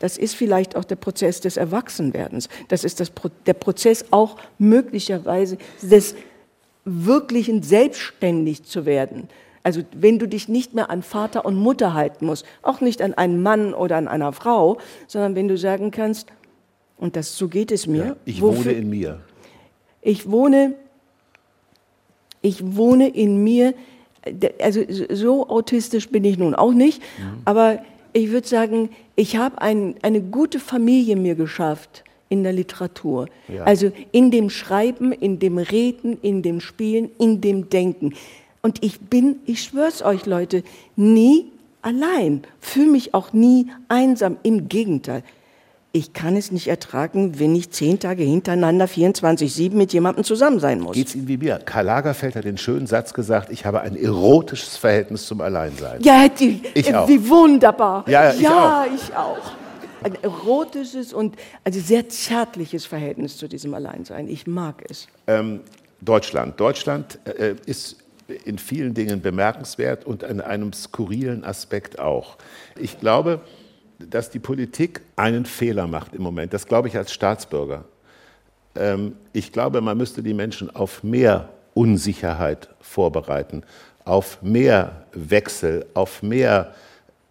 das ist vielleicht auch der Prozess des Erwachsenwerdens. Das ist das, der Prozess auch möglicherweise des wirklichen selbstständig zu werden. Also wenn du dich nicht mehr an Vater und Mutter halten musst, auch nicht an einen Mann oder an einer Frau, sondern wenn du sagen kannst, und das so geht es mir. Ja, ich wofür, wohne in mir. Ich wohne, ich wohne in mir. Also so autistisch bin ich nun auch nicht, mhm. aber ich würde sagen, ich habe ein, eine gute Familie mir geschafft in der Literatur. Ja. Also in dem Schreiben, in dem Reden, in dem Spielen, in dem Denken. Und ich bin, ich schwör's euch Leute, nie allein, fühle mich auch nie einsam. Im Gegenteil, ich kann es nicht ertragen, wenn ich zehn Tage hintereinander 24-7 mit jemandem zusammen sein muss. Geht's Ihnen wie mir? Karl Lagerfeld hat den schönen Satz gesagt, ich habe ein erotisches Verhältnis zum Alleinsein. Ja, die, ich äh, auch. wie wunderbar. Ja, ich ja, auch. ich auch. Ein erotisches und also sehr zärtliches Verhältnis zu diesem Alleinsein. Ich mag es. Ähm, Deutschland. Deutschland äh, ist in vielen Dingen bemerkenswert und in einem skurrilen Aspekt auch. Ich glaube, dass die Politik einen Fehler macht im Moment. Das glaube ich als Staatsbürger. Ähm, ich glaube, man müsste die Menschen auf mehr Unsicherheit vorbereiten, auf mehr Wechsel, auf mehr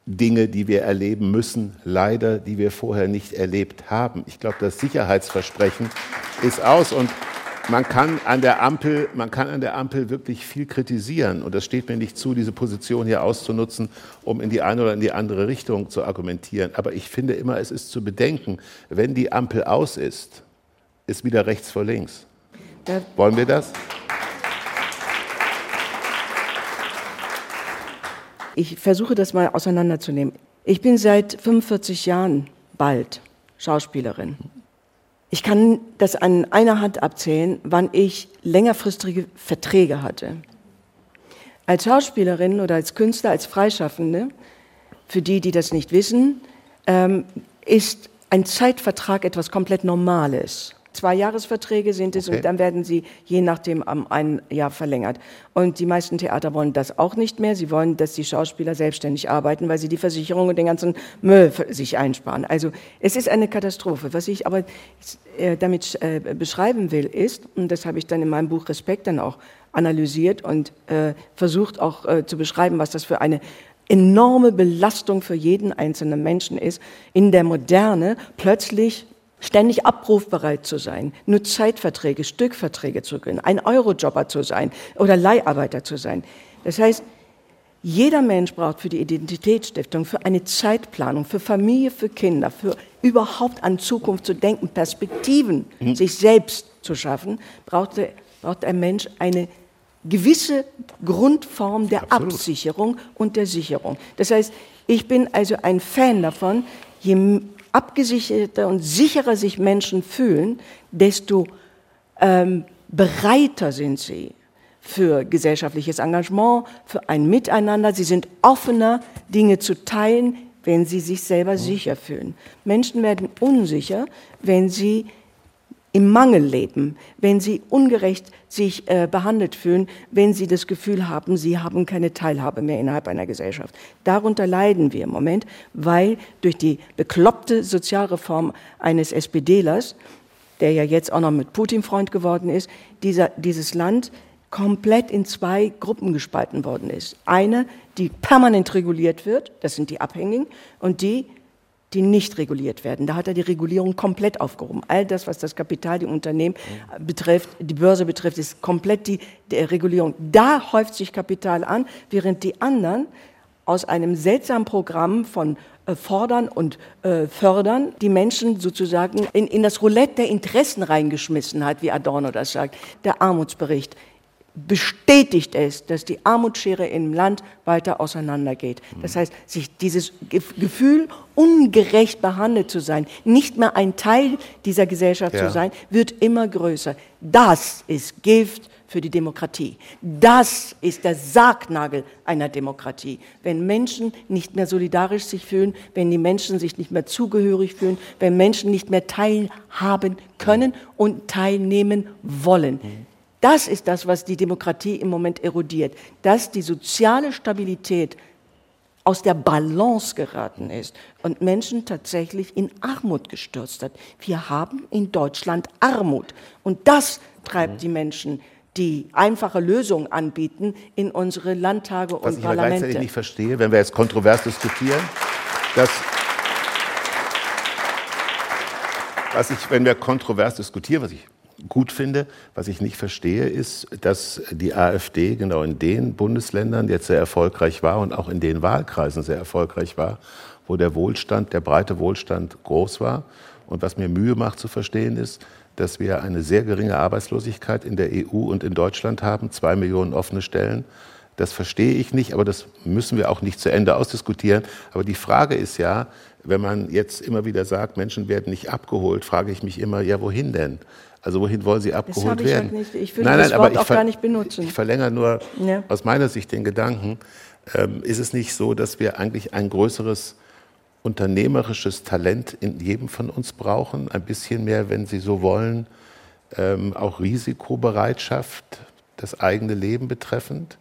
Dinge, die wir erleben müssen, leider, die wir vorher nicht erlebt haben. Ich glaube, das Sicherheitsversprechen ist aus und man kann an der Ampel, man kann an der Ampel wirklich viel kritisieren. Und das steht mir nicht zu, diese Position hier auszunutzen, um in die eine oder in die andere Richtung zu argumentieren. Aber ich finde immer, es ist zu bedenken, wenn die Ampel aus ist, ist wieder rechts vor links. Wollen wir das? Ich versuche das mal auseinanderzunehmen. Ich bin seit 45 Jahren bald Schauspielerin. Ich kann das an einer Hand abzählen, wann ich längerfristige Verträge hatte. Als Schauspielerin oder als Künstler, als Freischaffende, für die, die das nicht wissen, ähm, ist ein Zeitvertrag etwas komplett Normales. Zwei Jahresverträge sind es okay. und dann werden sie je nachdem um ein Jahr verlängert. Und die meisten Theater wollen das auch nicht mehr. Sie wollen, dass die Schauspieler selbstständig arbeiten, weil sie die Versicherung und den ganzen Müll sich einsparen. Also es ist eine Katastrophe. Was ich aber äh, damit äh, beschreiben will, ist, und das habe ich dann in meinem Buch Respekt dann auch analysiert und äh, versucht auch äh, zu beschreiben, was das für eine enorme Belastung für jeden einzelnen Menschen ist, in der Moderne plötzlich ständig abrufbereit zu sein, nur Zeitverträge, Stückverträge zu können, ein Eurojobber zu sein oder Leiharbeiter zu sein. Das heißt, jeder Mensch braucht für die Identitätsstiftung, für eine Zeitplanung, für Familie, für Kinder, für überhaupt an Zukunft zu denken, Perspektiven mhm. sich selbst zu schaffen, braucht, braucht ein Mensch eine gewisse Grundform der Absolut. Absicherung und der Sicherung. Das heißt, ich bin also ein Fan davon, je abgesicherter und sicherer sich Menschen fühlen, desto ähm, bereiter sind sie für gesellschaftliches Engagement, für ein Miteinander. Sie sind offener, Dinge zu teilen, wenn sie sich selber sicher fühlen. Menschen werden unsicher, wenn sie im Mangel leben, wenn sie ungerecht sich äh, behandelt fühlen, wenn sie das Gefühl haben, sie haben keine Teilhabe mehr innerhalb einer Gesellschaft. Darunter leiden wir im Moment, weil durch die bekloppte Sozialreform eines SPDlers, der ja jetzt auch noch mit Putin Freund geworden ist, dieser, dieses Land komplett in zwei Gruppen gespalten worden ist. Eine, die permanent reguliert wird, das sind die Abhängigen, und die, die nicht reguliert werden. Da hat er die Regulierung komplett aufgehoben. All das, was das Kapital, die Unternehmen betrifft, die Börse betrifft, ist komplett die, die Regulierung. Da häuft sich Kapital an, während die anderen aus einem seltsamen Programm von äh, fordern und äh, fördern, die Menschen sozusagen in, in das Roulette der Interessen reingeschmissen hat, wie Adorno das sagt. Der Armutsbericht bestätigt es, dass die Armutsschere im Land weiter auseinandergeht. Das heißt, sich dieses Gefühl, ungerecht behandelt zu sein, nicht mehr ein Teil dieser Gesellschaft ja. zu sein, wird immer größer. Das ist Gift für die Demokratie. Das ist der Sargnagel einer Demokratie. Wenn Menschen nicht mehr solidarisch sich fühlen, wenn die Menschen sich nicht mehr zugehörig fühlen, wenn Menschen nicht mehr teilhaben können und teilnehmen wollen. Mhm das ist das, was die Demokratie im Moment erodiert, dass die soziale Stabilität aus der Balance geraten ist und Menschen tatsächlich in Armut gestürzt hat. Wir haben in Deutschland Armut und das treibt die Menschen die einfache Lösung anbieten in unsere Landtage Was und ich aber Parlamente. gleichzeitig nicht verstehe, wenn wir jetzt kontrovers diskutieren, dass was ich, wenn wir kontrovers diskutieren, was ich gut finde, was ich nicht verstehe, ist, dass die AfD genau in den Bundesländern jetzt sehr erfolgreich war und auch in den Wahlkreisen sehr erfolgreich war, wo der Wohlstand, der breite Wohlstand groß war. Und was mir Mühe macht zu verstehen ist, dass wir eine sehr geringe Arbeitslosigkeit in der EU und in Deutschland haben, zwei Millionen offene Stellen. Das verstehe ich nicht, aber das müssen wir auch nicht zu Ende ausdiskutieren. Aber die Frage ist ja, wenn man jetzt immer wieder sagt, Menschen werden nicht abgeholt, frage ich mich immer, ja, wohin denn? Also wohin wollen sie abgeholt habe ich werden? halt. Ich würde das Wort auch gar nicht benutzen. Ich verlängere nur Ja. aus meiner Sicht den Gedanken, ähm, ist es nicht so, dass wir eigentlich ein größeres unternehmerisches Talent in jedem von uns brauchen? Ein bisschen mehr, wenn Sie so wollen, ähm, auch Risikobereitschaft, das eigene Leben betreffend?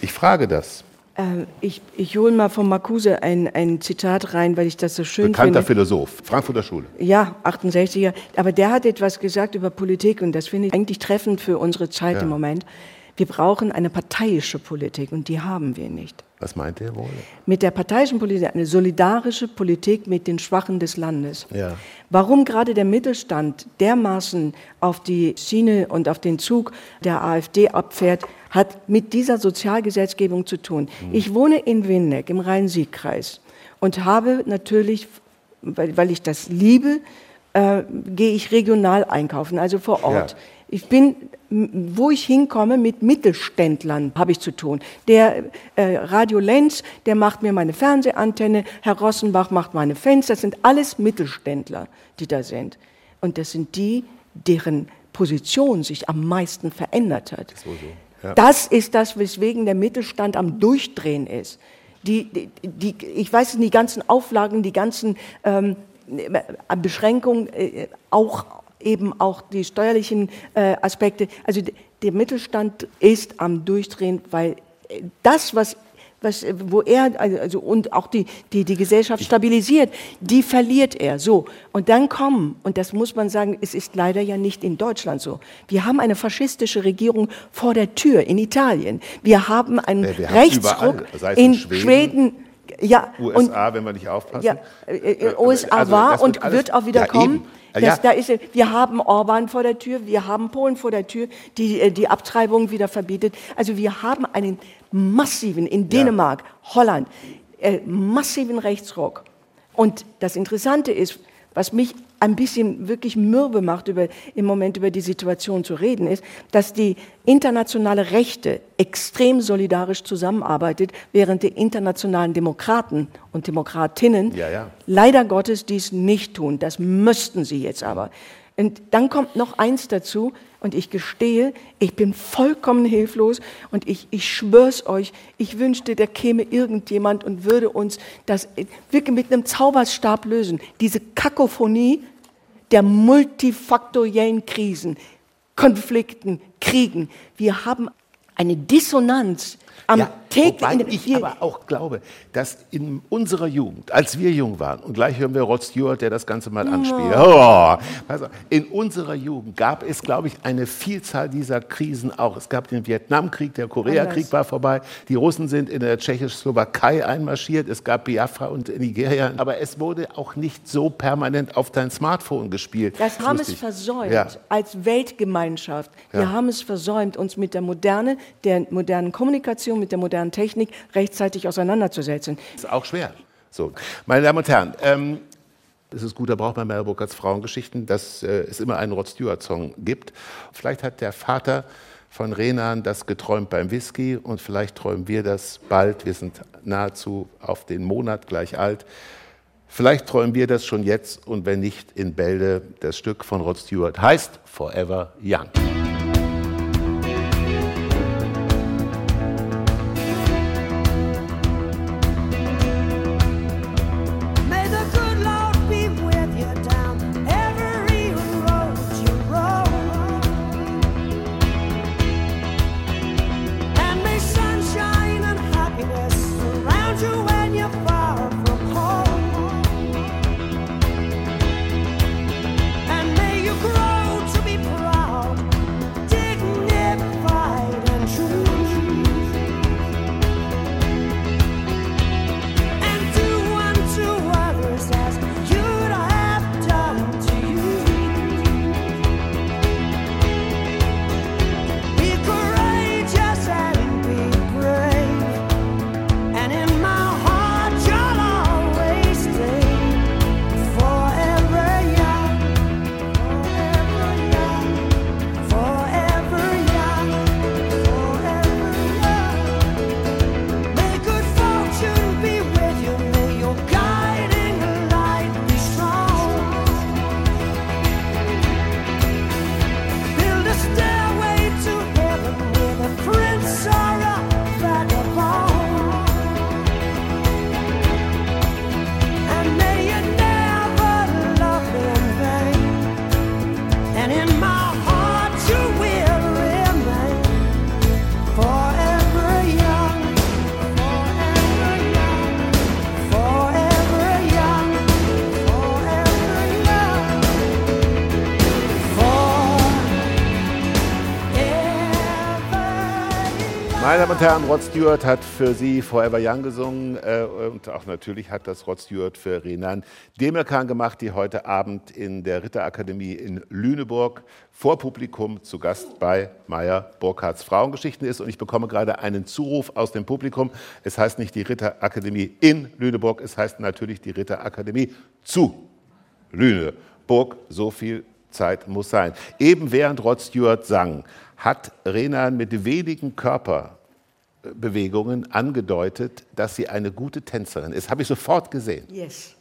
Ich frage das. Ähm, ich ich hole mal von Marcuse ein, ein Zitat rein, weil ich das so schön Bekannter finde. Philosoph, Frankfurter Schule. Ja, 68er. Aber der hat etwas gesagt über Politik und das finde ich eigentlich treffend für unsere Zeit Ja. im Moment. Wir brauchen eine parteiische Politik und die haben wir nicht. Was meint er wohl? Mit der parteiischen Politik eine solidarische Politik mit den Schwachen des Landes. Ja. Warum gerade der Mittelstand dermaßen auf die Schiene und auf den Zug der AfD abfährt, hat mit dieser Sozialgesetzgebung zu tun. Ich wohne in Winneck im Rhein-Sieg-Kreis und habe natürlich, weil, weil ich das liebe, äh, gehe ich regional einkaufen, also vor Ort. Ja. Ich bin, wo ich hinkomme, mit Mittelständlern habe ich zu tun. Der äh, Radio Lenz, der macht mir meine Fernsehantenne, Herr Rossenbach macht meine Fenster. Das sind alles Mittelständler, die da sind. Und das sind die, deren Position sich am meisten verändert hat. So, so. Ja. Das ist das, weswegen der Mittelstand am Durchdrehen ist. Die, die, die, ich weiß nicht, die ganzen Auflagen, die ganzen ähm, äh, Beschränkungen, äh, auch eben auch die steuerlichen äh, Aspekte. Also der Mittelstand ist am Durchdrehen, weil äh, das, was was, äh, wo er also also und auch die, die die Gesellschaft stabilisiert, die verliert er. So und dann kommen und das muss man sagen, es ist leider ja nicht in Deutschland so. Wir haben eine faschistische Regierung vor der Tür in Italien. Wir haben einen Ja, wir haben Rechtsruck überall, es in in Schweden, Schweden. Ja, und USA, wenn wir nicht aufpassen. ja, äh, äh, USA Also, war und alles- wird auch wieder ja, kommen. eben. Ja, Das, da ist, wir haben Orban vor der Tür, wir haben Polen vor der Tür, die äh, die Abtreibung wieder verbietet. Also wir haben einen massiven, in Dänemark, Holland, äh, massiven Rechtsruck. Und das Interessante ist, was mich ein bisschen wirklich mürbe macht, über, im Moment über die Situation zu reden, ist, dass die internationale Rechte extrem solidarisch zusammenarbeitet, während die internationalen Demokraten und Demokratinnen Ja, ja. leider Gottes dies nicht tun. Das müssten sie jetzt aber. Und dann kommt noch eins dazu, und ich gestehe, ich bin vollkommen hilflos und ich, ich schwör's euch, ich wünschte, da käme irgendjemand und würde uns das wirklich mit einem Zauberstab lösen. Diese Kakophonie der multifaktoriellen Krisen, Konflikten, Kriegen. Wir haben eine Dissonanz am Ja, täglichen. wobei ich aber auch glaube, dass in unserer Jugend, als wir jung waren, und gleich hören wir Rod Stewart, der das Ganze mal anspielt, oh, in unserer Jugend gab es, glaube ich, eine Vielzahl dieser Krisen auch. Es gab den Vietnamkrieg, der Koreakrieg war vorbei, die Russen sind in der Tschechoslowakei einmarschiert, es gab Biafra und Nigeria, aber es wurde auch nicht so permanent auf dein Smartphone gespielt. Das haben es versäumt Ja. als Weltgemeinschaft. Wir Ja. haben es versäumt, uns mit der Moderne, der modernen Kommunikation, mit der modernen Technik rechtzeitig auseinanderzusetzen. ist auch schwer. So, meine Damen und Herren, ähm, es ist guter Brauch bei Mel Burkhards Frauengeschichten, dass äh, es immer einen Rod Stewart-Song gibt. Vielleicht hat der Vater von Renan das geträumt beim Whisky und vielleicht träumen wir das bald. Wir sind nahezu auf den Monat gleich alt. Vielleicht träumen wir das schon jetzt und wenn nicht in Bälde. Das Stück von Rod Stewart heißt Forever Young. Damen und Herren, Rod Stewart hat für Sie Forever Young gesungen äh, und auch natürlich hat das Rod Stewart für Renan Demirkan gemacht, die heute Abend in der Ritterakademie in Lüneburg vor Publikum zu Gast bei Meyer Burkhardts Frauengeschichten ist. Und ich bekomme gerade einen Zuruf aus dem Publikum. Es heißt nicht die Ritterakademie in Lüneburg, es heißt natürlich die Ritterakademie zu Lüneburg. So viel Zeit muss sein. Eben während Rod Stewart sang, hat Renan mit wenigen Körperbewegungen angedeutet, dass sie eine gute Tänzerin ist. Habe ich sofort gesehen. Yes.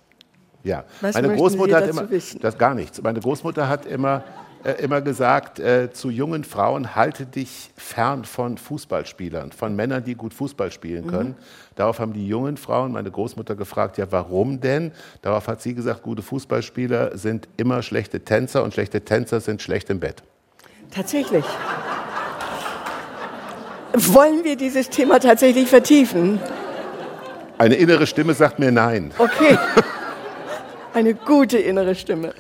Ja, Was meine Großmutter hat immer wissen? das gar nichts. Meine Großmutter hat immer äh, immer gesagt äh, zu jungen Frauen: Halte dich fern von Fußballspielern, von Männern, die gut Fußball spielen können. Mhm. Darauf haben die jungen Frauen meine Großmutter gefragt: Ja, warum denn? Darauf hat sie gesagt: Gute Fußballspieler sind immer schlechte Tänzer und schlechte Tänzer sind schlecht im Bett. Tatsächlich. Wollen wir dieses Thema tatsächlich vertiefen? Eine innere Stimme sagt mir Nein. Okay. Eine gute innere Stimme.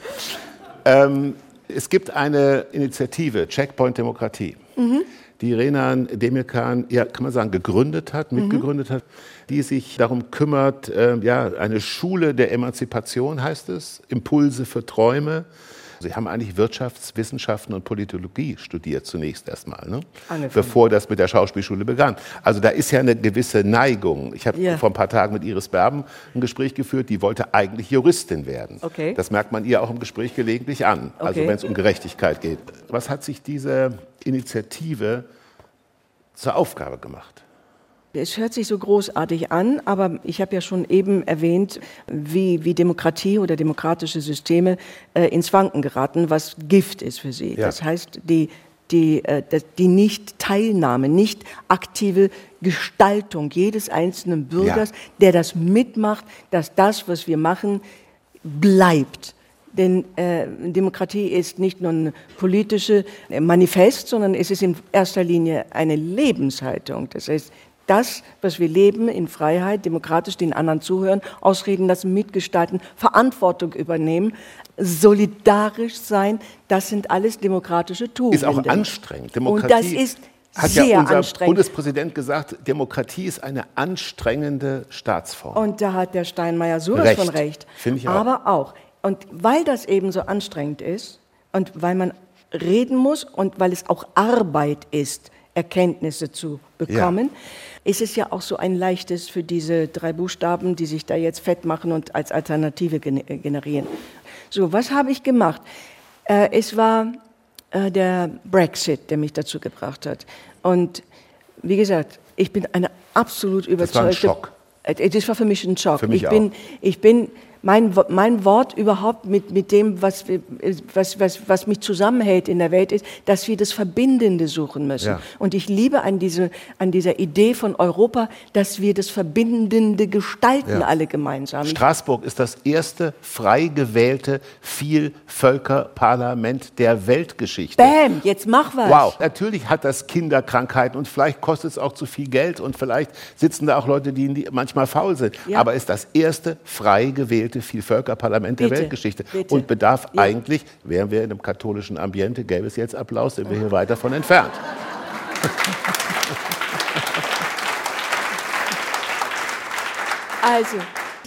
Ähm, es gibt eine Initiative, Checkpoint Demokratie, Mhm. die Renan Demirkan, ja, kann man sagen, gegründet hat, Mhm. mitgegründet hat, die sich darum kümmert, äh, ja, eine Schule der Emanzipation heißt es, Impulse für Träume. Sie haben eigentlich Wirtschaftswissenschaften und Politologie studiert zunächst erstmal, ne? Angefangen. bevor das mit der Schauspielschule begann. Also da ist ja eine gewisse Neigung. Ich habe Ja. vor ein paar Tagen mit Iris Berben ein Gespräch geführt, die wollte eigentlich Juristin werden. Okay. Das merkt man ihr auch im Gespräch gelegentlich an, also Okay. wenn es um Gerechtigkeit geht. Was hat sich diese Initiative zur Aufgabe gemacht? Es hört sich so großartig an, aber ich habe ja schon eben erwähnt, wie, wie Demokratie oder demokratische Systeme äh, ins Wanken geraten, was Gift ist für sie. Ja. Das heißt, die, die, äh, die Nicht-Teilnahme, nicht aktive Gestaltung jedes einzelnen Bürgers, Ja. der das mitmacht, dass das, was wir machen, bleibt. Denn äh, Demokratie ist nicht nur ein politisches Manifest, sondern es ist in erster Linie eine Lebenshaltung. Das heißt, das, was wir leben in Freiheit, demokratisch den anderen zuhören, ausreden lassen, mitgestalten, Verantwortung übernehmen, solidarisch sein, das sind alles demokratische Tugenden. Ist auch anstrengend. Und das ist hat sehr ja unser anstrengend. Bundespräsident gesagt, Demokratie ist eine anstrengende Staatsform. Und da hat der Steinmeier sowas Recht. von recht. Finde ich auch. Aber auch. Und weil das eben so anstrengend ist und weil man reden muss und weil es auch Arbeit ist, Erkenntnisse zu bekommen, ist es ja auch so ein leichtes für diese drei Buchstaben, die sich da jetzt fett machen und als Alternative äh, generieren. So, was habe ich gemacht? Äh, es war äh, der Brexit, der mich dazu gebracht hat. Und wie gesagt, ich bin eine absolut überzeugte. war ein Schock. Äh, Das war für mich ein Schock. Für mich ich bin, auch. ich bin mein, mein Wort überhaupt mit, mit dem, was, was, was, was mich zusammenhält in der Welt, ist, dass wir das Verbindende suchen müssen. Ja. Und ich liebe an, diese, an dieser Idee von Europa, dass wir das Verbindende gestalten, Ja. alle gemeinsam. Straßburg ist das erste frei gewählte Vielvölkerparlament der Weltgeschichte. Bam, jetzt mach was. Wow, natürlich hat das Kinderkrankheiten und vielleicht kostet es auch zu viel Geld und vielleicht sitzen da auch Leute, die manchmal faul sind. Ja. Aber ist das erste frei gewählte Vielvölkerparlament der Weltgeschichte bitte. und bedarf Ja. eigentlich, wären wir in einem katholischen Ambiente, gäbe es jetzt Applaus, sind wir hier weit davon entfernt. Also,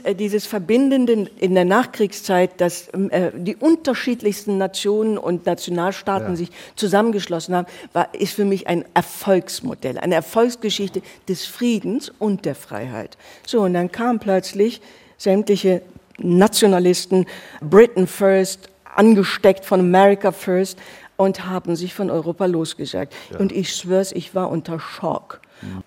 äh, dieses Verbindende in der Nachkriegszeit, dass ähm, äh, die unterschiedlichsten Nationen und Nationalstaaten Ja. sich zusammengeschlossen haben, war, ist für mich ein Erfolgsmodell, eine Erfolgsgeschichte des Friedens und der Freiheit. So, und dann kamen plötzlich sämtliche Nationalisten, Britain First, angesteckt von America First und haben sich von Europa losgesagt. Und ich schwör's, ich war unter Schock.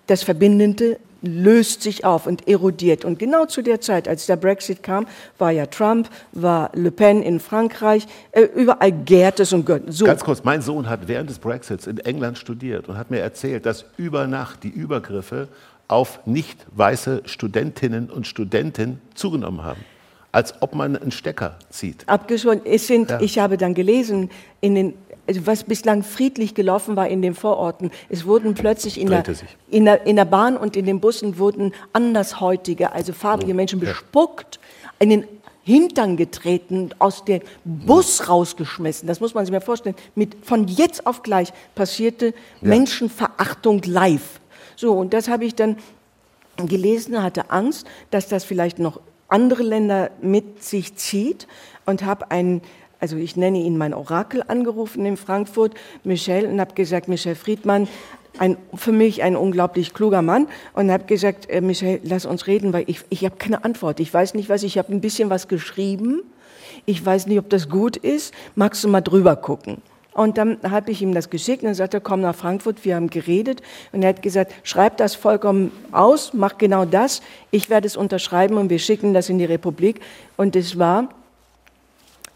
Das Verbindende löst sich auf und erodiert. Und genau zu der Zeit, als der Brexit kam, war ja Trump, war Le Pen in Frankreich, äh, überall gärt es und gött. So. Ganz kurz, mein Sohn hat während des Brexits in England studiert und hat mir erzählt, dass über Nacht die Übergriffe auf nicht weiße Studentinnen und Studenten zugenommen haben. Als ob man einen Stecker zieht. abgeschworen. Es sind, Ja. ich habe dann gelesen, in den, also was bislang friedlich gelaufen war in den Vororten, es wurden plötzlich in der, in, der, in der Bahn und in den Bussen wurden andershäutige, also farbige Menschen bespuckt, in den Hintern getreten, aus dem Bus rausgeschmissen. Das muss man sich mal vorstellen. Mit, von jetzt auf gleich passierte Menschenverachtung live. So, und das habe ich dann gelesen, hatte Angst, dass das vielleicht noch andere Länder mit sich zieht und habe einen, also ich nenne ihn mein Orakel angerufen in Frankfurt, Michel, und habe gesagt, Michel Friedmann, ein, für mich ein unglaublich kluger Mann und habe gesagt, äh, Michel, lass uns reden, weil ich, ich habe keine Antwort. Ich weiß nicht was, ich habe ein bisschen was geschrieben. Ich weiß nicht, ob das gut ist. Magst du mal drüber gucken? Und dann habe ich ihm das geschickt und dann sagte er, komm nach Frankfurt, wir haben geredet. Und er hat gesagt, schreib das vollkommen aus, mach genau das. Ich werde es unterschreiben und wir schicken das in die Republik. Und es war,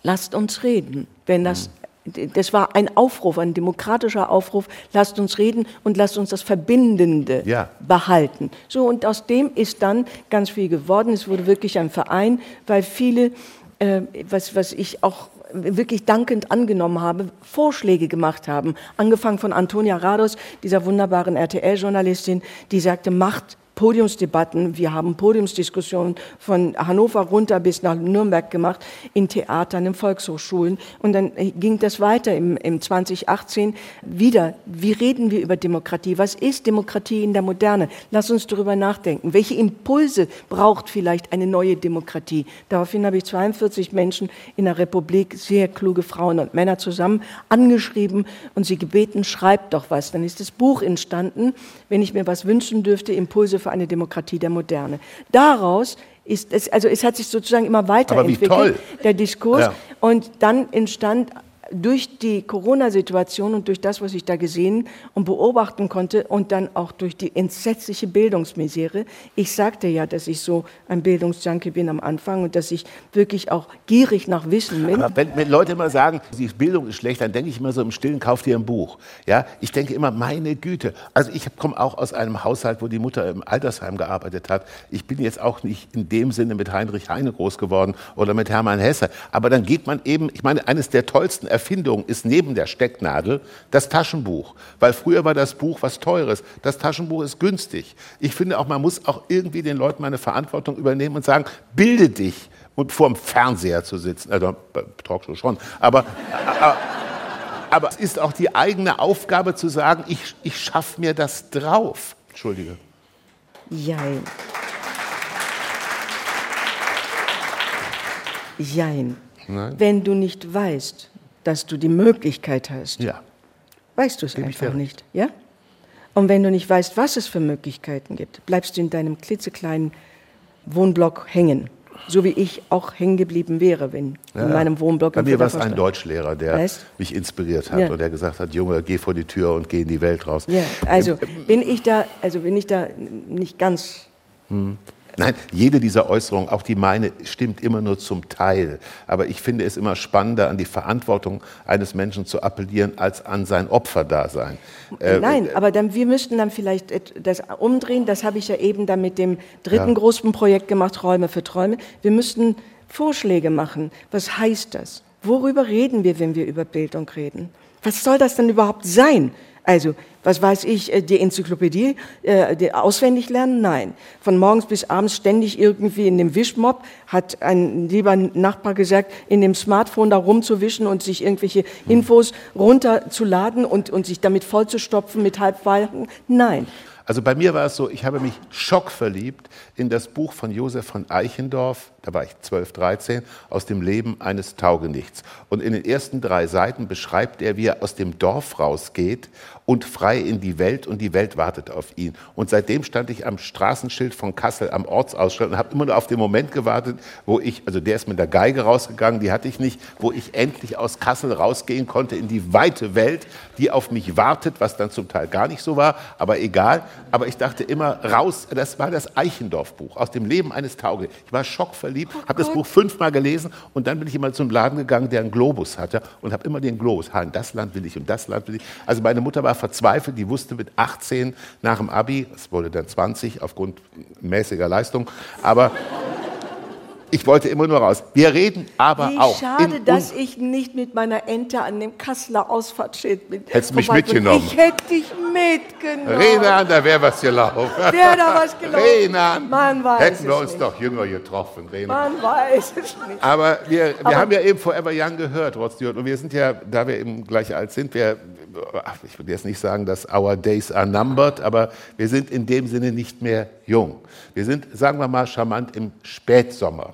lasst uns reden. Wenn das, das war ein Aufruf, ein demokratischer Aufruf, lasst uns reden und lasst uns das Verbindende Ja. behalten. So, und aus dem ist dann ganz viel geworden. Es wurde wirklich ein Verein, weil viele, äh, was, was ich auch wirklich dankend angenommen habe, Vorschläge gemacht haben. Angefangen von Antonia Rados, dieser wunderbaren RTL-Journalistin, die sagte, macht Podiumsdebatten. Wir haben Podiumsdiskussionen von Hannover runter bis nach Nürnberg gemacht, in Theatern, in Volkshochschulen. Und dann ging das weiter im, im 2018 wieder. Wie reden wir über Demokratie? Was ist Demokratie in der Moderne? Lass uns darüber nachdenken. Welche Impulse braucht vielleicht eine neue Demokratie? Daraufhin habe ich 42 Menschen in der Republik, sehr kluge Frauen und Männer zusammen angeschrieben und sie gebeten, schreibt doch was. Dann ist das Buch entstanden, wenn ich mir was wünschen dürfte, Impulse für eine Demokratie der Moderne. Daraus ist es, also es hat sich sozusagen immer weiterentwickelt, der Diskurs. Ja. Und dann entstand durch die Corona-Situation und durch das, was ich da gesehen und beobachten konnte und dann auch durch die entsetzliche Bildungsmisere. Ich sagte ja, dass ich so ein Bildungsjunkie bin am Anfang und dass ich wirklich auch gierig nach Wissen bin. Aber wenn, wenn Leute immer sagen, die Bildung ist schlecht, dann denke ich immer so im Stillen, kauf dir ein Buch. Ja, ich denke immer, meine Güte. Also ich komme auch aus einem Haushalt, wo die Mutter im Altersheim gearbeitet hat. Ich bin jetzt auch nicht in dem Sinne mit Heinrich Heine groß geworden oder mit Hermann Hesse. Aber dann geht man eben, ich meine, eines der tollsten Erfindungen ist neben der Stecknadel das Taschenbuch. Weil früher war das Buch was Teures. Das Taschenbuch ist günstig. Ich finde auch, man muss auch irgendwie den Leuten mal eine Verantwortung übernehmen und sagen, bilde dich und vor dem Fernseher zu sitzen. Also bei Talkshow schon. Aber, aber, aber es ist auch die eigene Aufgabe zu sagen, ich, ich schaffe mir das drauf. Entschuldige. Jein. Jein. Nein. Wenn du nicht weißt, dass du die Möglichkeit hast, Ja. weißt du es Gebe einfach nicht. Ja? Und wenn du nicht weißt, was es für Möglichkeiten gibt, bleibst du in deinem klitzekleinen Wohnblock hängen. So wie ich auch hängen geblieben wäre, wenn in meinem Wohnblock Bei mir war es ein Deutschlehrer, der Weißt? mich inspiriert hat Ja. und der gesagt hat, Junge, geh vor die Tür und geh in die Welt raus. Ja, also bin ich da, also bin ich da nicht ganz Nein, jede dieser Äußerungen, auch die meine, stimmt immer nur zum Teil. Aber ich finde es immer spannender, an die Verantwortung eines Menschen zu appellieren, als an sein Opferdasein. Äh, Nein, aber dann, wir müssten dann vielleicht das umdrehen. Das habe ich ja eben dann mit dem dritten Ja. großen Projekt gemacht, Räume für Träume. Wir müssten Vorschläge machen. Was heißt das? Worüber reden wir, wenn wir über Bildung reden? Was soll das denn überhaupt sein? Also, was weiß ich, äh, die Enzyklopädie äh, die auswendig lernen? Nein. Von morgens bis abends ständig irgendwie in dem Wischmob hat ein lieber Nachbar gesagt, in dem Smartphone da rumzuwischen und sich irgendwelche Infos runterzuladen und, und sich damit vollzustopfen mit Halbwahrheiten? Nein. Also bei mir war es so, ich habe mich schockverliebt in das Buch von Josef von Eichendorff, da war ich 12, 13, aus dem Leben eines Taugenichts. Und in den ersten drei Seiten beschreibt er, wie er aus dem Dorf rausgeht und frei in die Welt und die Welt wartet auf ihn. Und seitdem stand ich am Straßenschild von Kassel am Ortsausstand und habe immer nur auf den Moment gewartet, wo ich, also der ist mit der Geige rausgegangen, die hatte ich nicht, wo ich endlich aus Kassel rausgehen konnte in die weite Welt, die auf mich wartet, was dann zum Teil gar nicht so war, aber egal. Aber ich dachte immer, raus, das war das Eichendorff-Buch aus dem Leben eines Taugenichts. Ich war schockverliebt, habe das Buch fünfmal gelesen und dann bin ich immer zum Laden gegangen, der einen Globus hatte und habe immer den Globus, ha, in das Land will ich und das Land will ich. Also meine Mutter war verzweifelt, die wusste mit 18 nach dem Abi, es wurde dann 20 aufgrund mäßiger Leistung, aber ich wollte immer nur raus. Wir reden aber Wie auch schade, dass ich nicht mit meiner Ente an dem Kasseler Ausfahrtsschild bin. Hättest du mich vorbei bin. mitgenommen. Ich hätte dich mitgenommen. Renan, da wäre was gelaufen. Wäre da was gelaufen? Renan, Man weiß hätten wir uns nicht. doch jünger getroffen, Renan. Man weiß es nicht. Aber wir, wir Aber- haben ja eben Forever Young gehört, Rod Stewart. Und wir sind ja, da wir eben gleich alt sind, wir, ich würde jetzt nicht sagen, dass our days are numbered, aber wir sind in dem Sinne nicht mehr jung. Wir sind, sagen wir mal, charmant im Spätsommer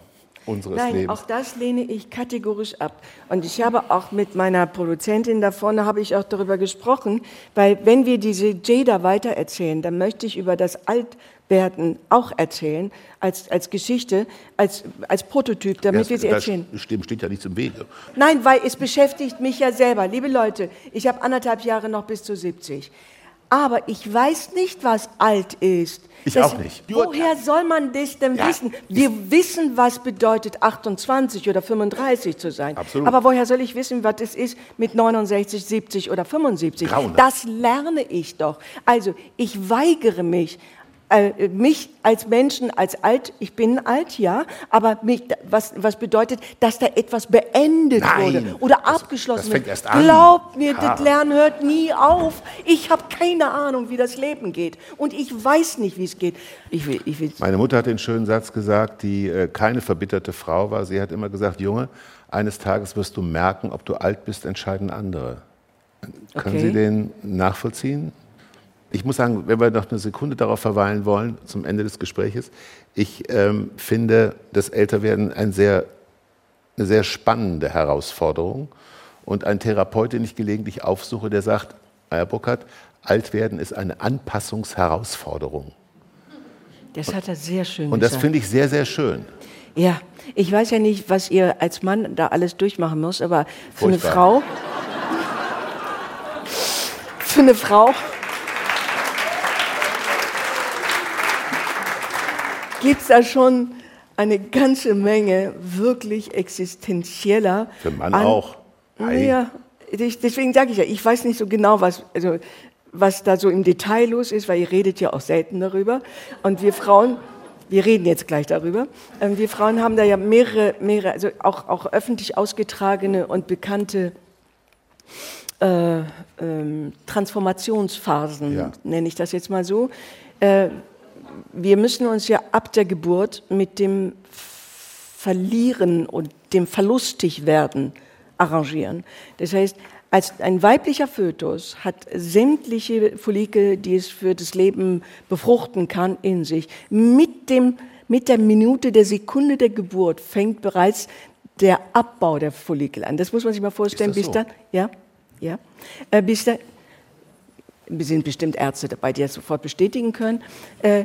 unseres Nein, Lebens. auch das lehne ich kategorisch ab. Und ich habe auch mit meiner Produzentin da vorne habe ich auch darüber gesprochen, weil wenn wir diese Jada weitererzählen, dann möchte ich über das Altwerden auch erzählen, als, als Geschichte, als, als Prototyp, damit wir sie erzählen. stimmt, steht ja nichts im Wege. Nein, weil es beschäftigt mich ja selber. Liebe Leute, ich habe anderthalb Jahre noch bis zu 70. Aber ich weiß nicht, was alt ist. Ich auch nicht. Woher soll man das denn Ja, wissen? Wir wissen, was bedeutet 28 oder 35 zu sein. Absolut. Aber woher soll ich wissen, was es ist mit 69, 70 oder 75? Grauenhaft. Das lerne ich doch. Also ich weigere mich, äh, mich als Menschen, als alt, ich bin alt, ja, aber mich, was, was bedeutet, dass da etwas beendet Nein, wurde oder das- abgeschlossen das fängt wird. erst an. Glaubt mir, Ja. das Lernen hört nie auf. Ich habe keine Ahnung, wie das Leben geht. Und ich weiß nicht, wie es geht. Ich will, ich will, Meine Mutter hat den schönen Satz gesagt, die äh, keine verbitterte Frau war. Sie hat immer gesagt, Junge, eines Tages wirst du merken, ob du alt bist, entscheiden andere. Können Okay. Sie den nachvollziehen? Ich muss sagen, wenn wir noch eine Sekunde darauf verweilen wollen, zum Ende des Gespräches, ich ähm, finde das Älterwerden ein sehr, eine sehr spannende Herausforderung und ein Therapeut, den ich gelegentlich aufsuche, der sagt, Herr Burkhardt, Altwerden ist eine Anpassungsherausforderung. das hat er sehr schön Und das gesagt. finde ich sehr, sehr schön. Ja, ich weiß ja nicht, was ihr als Mann da alles durchmachen muss, aber für eine Furchtbar. Frau, für eine Frau gibt es da schon eine ganze Menge wirklich existenzieller. Für Mann auch. Ei. Naja, ich, deswegen sage ich ja, ich weiß nicht so genau, was, also, was da so im Detail los ist, weil ihr redet ja auch selten darüber. Und wir Frauen, wir reden jetzt gleich darüber, ähm, wir Frauen haben da ja mehrere, mehrere also auch, auch öffentlich ausgetragene und bekannte äh, ähm, Transformationsphasen, Ja. nenne ich das jetzt mal so. Äh, wir müssen uns ja ab der Geburt mit dem Verlieren und dem Verlustigwerden arrangieren. Das heißt, als ein weiblicher Fötus hat sämtliche Follikel, die es für das Leben befruchten kann, in sich. Mit, dem, mit der Minute, der Sekunde der Geburt fängt bereits der Abbau der Follikel an. Das muss man sich mal vorstellen. Bis so? dann, ja, ja, äh, bis dann, wir sind bestimmt Ärzte dabei, die das sofort bestätigen können. Äh,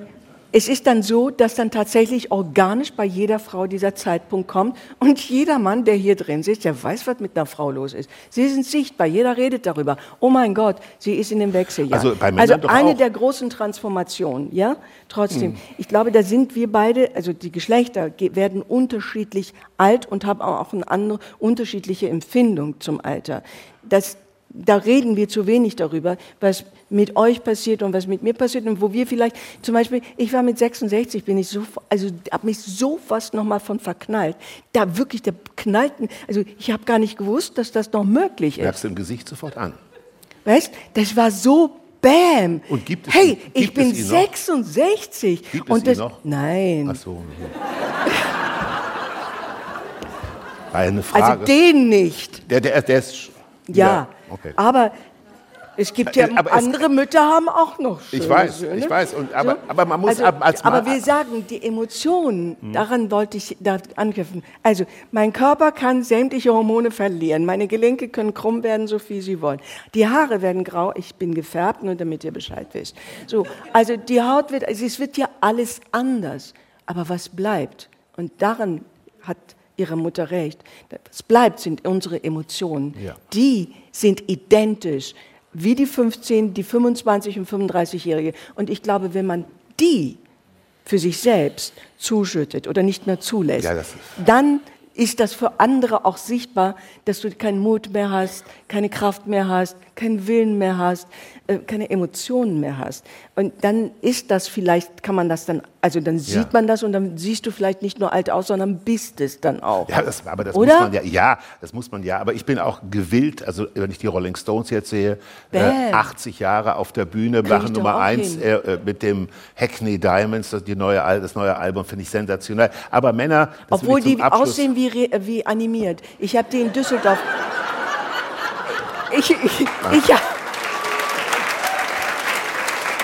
es ist dann so, dass dann tatsächlich organisch bei jeder Frau dieser Zeitpunkt kommt und jeder Mann, der hier drin sitzt, der weiß, was mit einer Frau los ist. Sie sind sichtbar, jeder redet darüber. Oh mein Gott, sie ist in dem Wechseljahr. Also bei Männern also eine auch. der großen Transformationen, ja. Trotzdem, Hm. ich glaube, da sind wir beide, also die Geschlechter ge- werden unterschiedlich alt und haben auch eine andere unterschiedliche Empfindung zum Alter. Das da reden wir zu wenig darüber, was mit euch passiert und was mit mir passiert und wo wir vielleicht, zum Beispiel, ich war mit 66, bin ich so, also habe mich so fast nochmal von verknallt. Da wirklich, der knallten, also ich habe gar nicht gewusst, dass das noch möglich ist. Merkst du im Gesicht sofort an. Weißt, das war so Bam. Und gibt es hey, ihn- ich gibt bin es ihn noch? 66. Gibt es und das, noch? Nein. Ach so. Ja eine Frage. Also den nicht. der, der, der ist. Ja. Okay. Aber es gibt ja Aber es- andere Mütter haben auch noch schöne Ich weiß, Söhne. ich weiß. Und, aber, aber man muss also, als aber wir sagen, die Emotionen, daran wollte ich da anknüpfen. Also, mein Körper kann sämtliche Hormone verlieren. Meine Gelenke können krumm werden, so viel sie wollen. Die Haare werden grau. Ich bin gefärbt, nur damit ihr Bescheid wisst. So, also die Haut wird, also es wird ja alles anders. Aber was bleibt? Und daran hat Ihre Mutter recht. Was bleibt, sind unsere Emotionen. Ja. Die sind identisch wie die 15, die 25 und 35-Jährige. Und ich glaube, wenn man die für sich selbst zuschüttet oder nicht mehr zulässt, Ja, ist- dann ist das für andere auch sichtbar, dass du keinen Mut mehr hast, keine Kraft mehr hast, keinen Willen mehr hast, äh, keine Emotionen mehr hast. Und dann ist das vielleicht, kann man das dann, also dann sieht Ja. man das und dann siehst du vielleicht nicht nur alt aus, sondern bist es dann auch. Ja, das, aber das Oder? muss man ja. Ja, das muss man ja. Aber ich bin auch gewillt, also wenn ich die Rolling Stones jetzt sehe, äh, Bam. 80 Jahre auf der Bühne, machen Nummer eins äh, äh, mit dem Hackney Diamonds, das, die neue, das neue Album finde ich sensationell. Aber Männer, das Obwohl die Abschluss- aussehen wie, re- wie animiert. Ich habe die in Düsseldorf ich, ich, ich ja.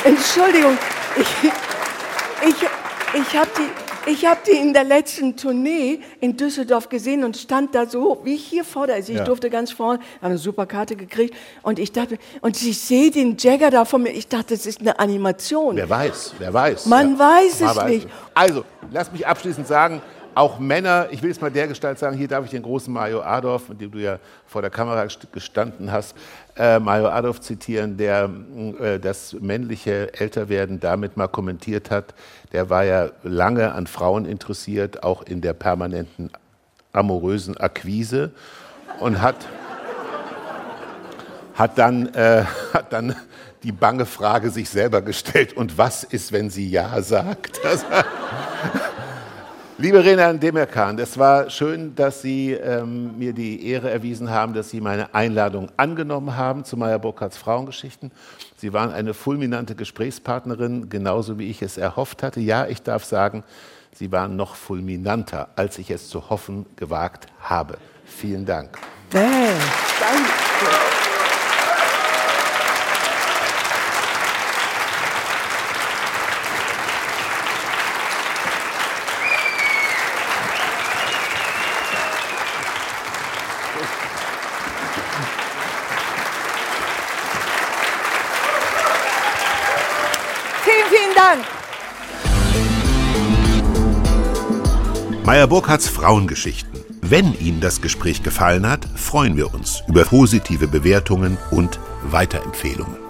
Entschuldigung, ich, ich, ich habe die, ich hab die in der letzten Tournee in Düsseldorf gesehen und stand da so, wie hier vorne. Also ich ja. durfte ganz vorne, habe eine super Karte gekriegt und ich dachte, und ich sehe den Jagger da vor mir. Ich dachte, das ist eine Animation. Wer weiß, wer weiß. Man ja. weiß Man es weiß. nicht. Also, lass mich abschließend sagen, auch Männer, ich will es mal der Gestalt sagen, hier darf ich den großen Mario Adorf, mit dem du ja vor der Kamera gest- gestanden hast, äh, Mario Adorf zitieren, der äh, das männliche Älterwerden damit mal kommentiert hat. Der war ja lange an Frauen interessiert, auch in der permanenten amorösen Akquise und hat hat dann, äh, hat dann die bange Frage sich selber gestellt, und was ist, wenn sie Ja sagt? Das, Liebe Renan Demirkan, es war schön, dass Sie ähm, mir die Ehre erwiesen haben, dass Sie meine Einladung angenommen haben zu Meyer Burkhardts Frauengeschichten. Sie waren eine fulminante Gesprächspartnerin, genauso wie ich es erhofft hatte. Ja, ich darf sagen, Sie waren noch fulminanter, als ich es zu hoffen gewagt habe. Vielen Dank. Nee, danke. Meyer Burkhardts Frauengeschichten. Wenn Ihnen das Gespräch gefallen hat, freuen wir uns über positive Bewertungen und Weiterempfehlungen.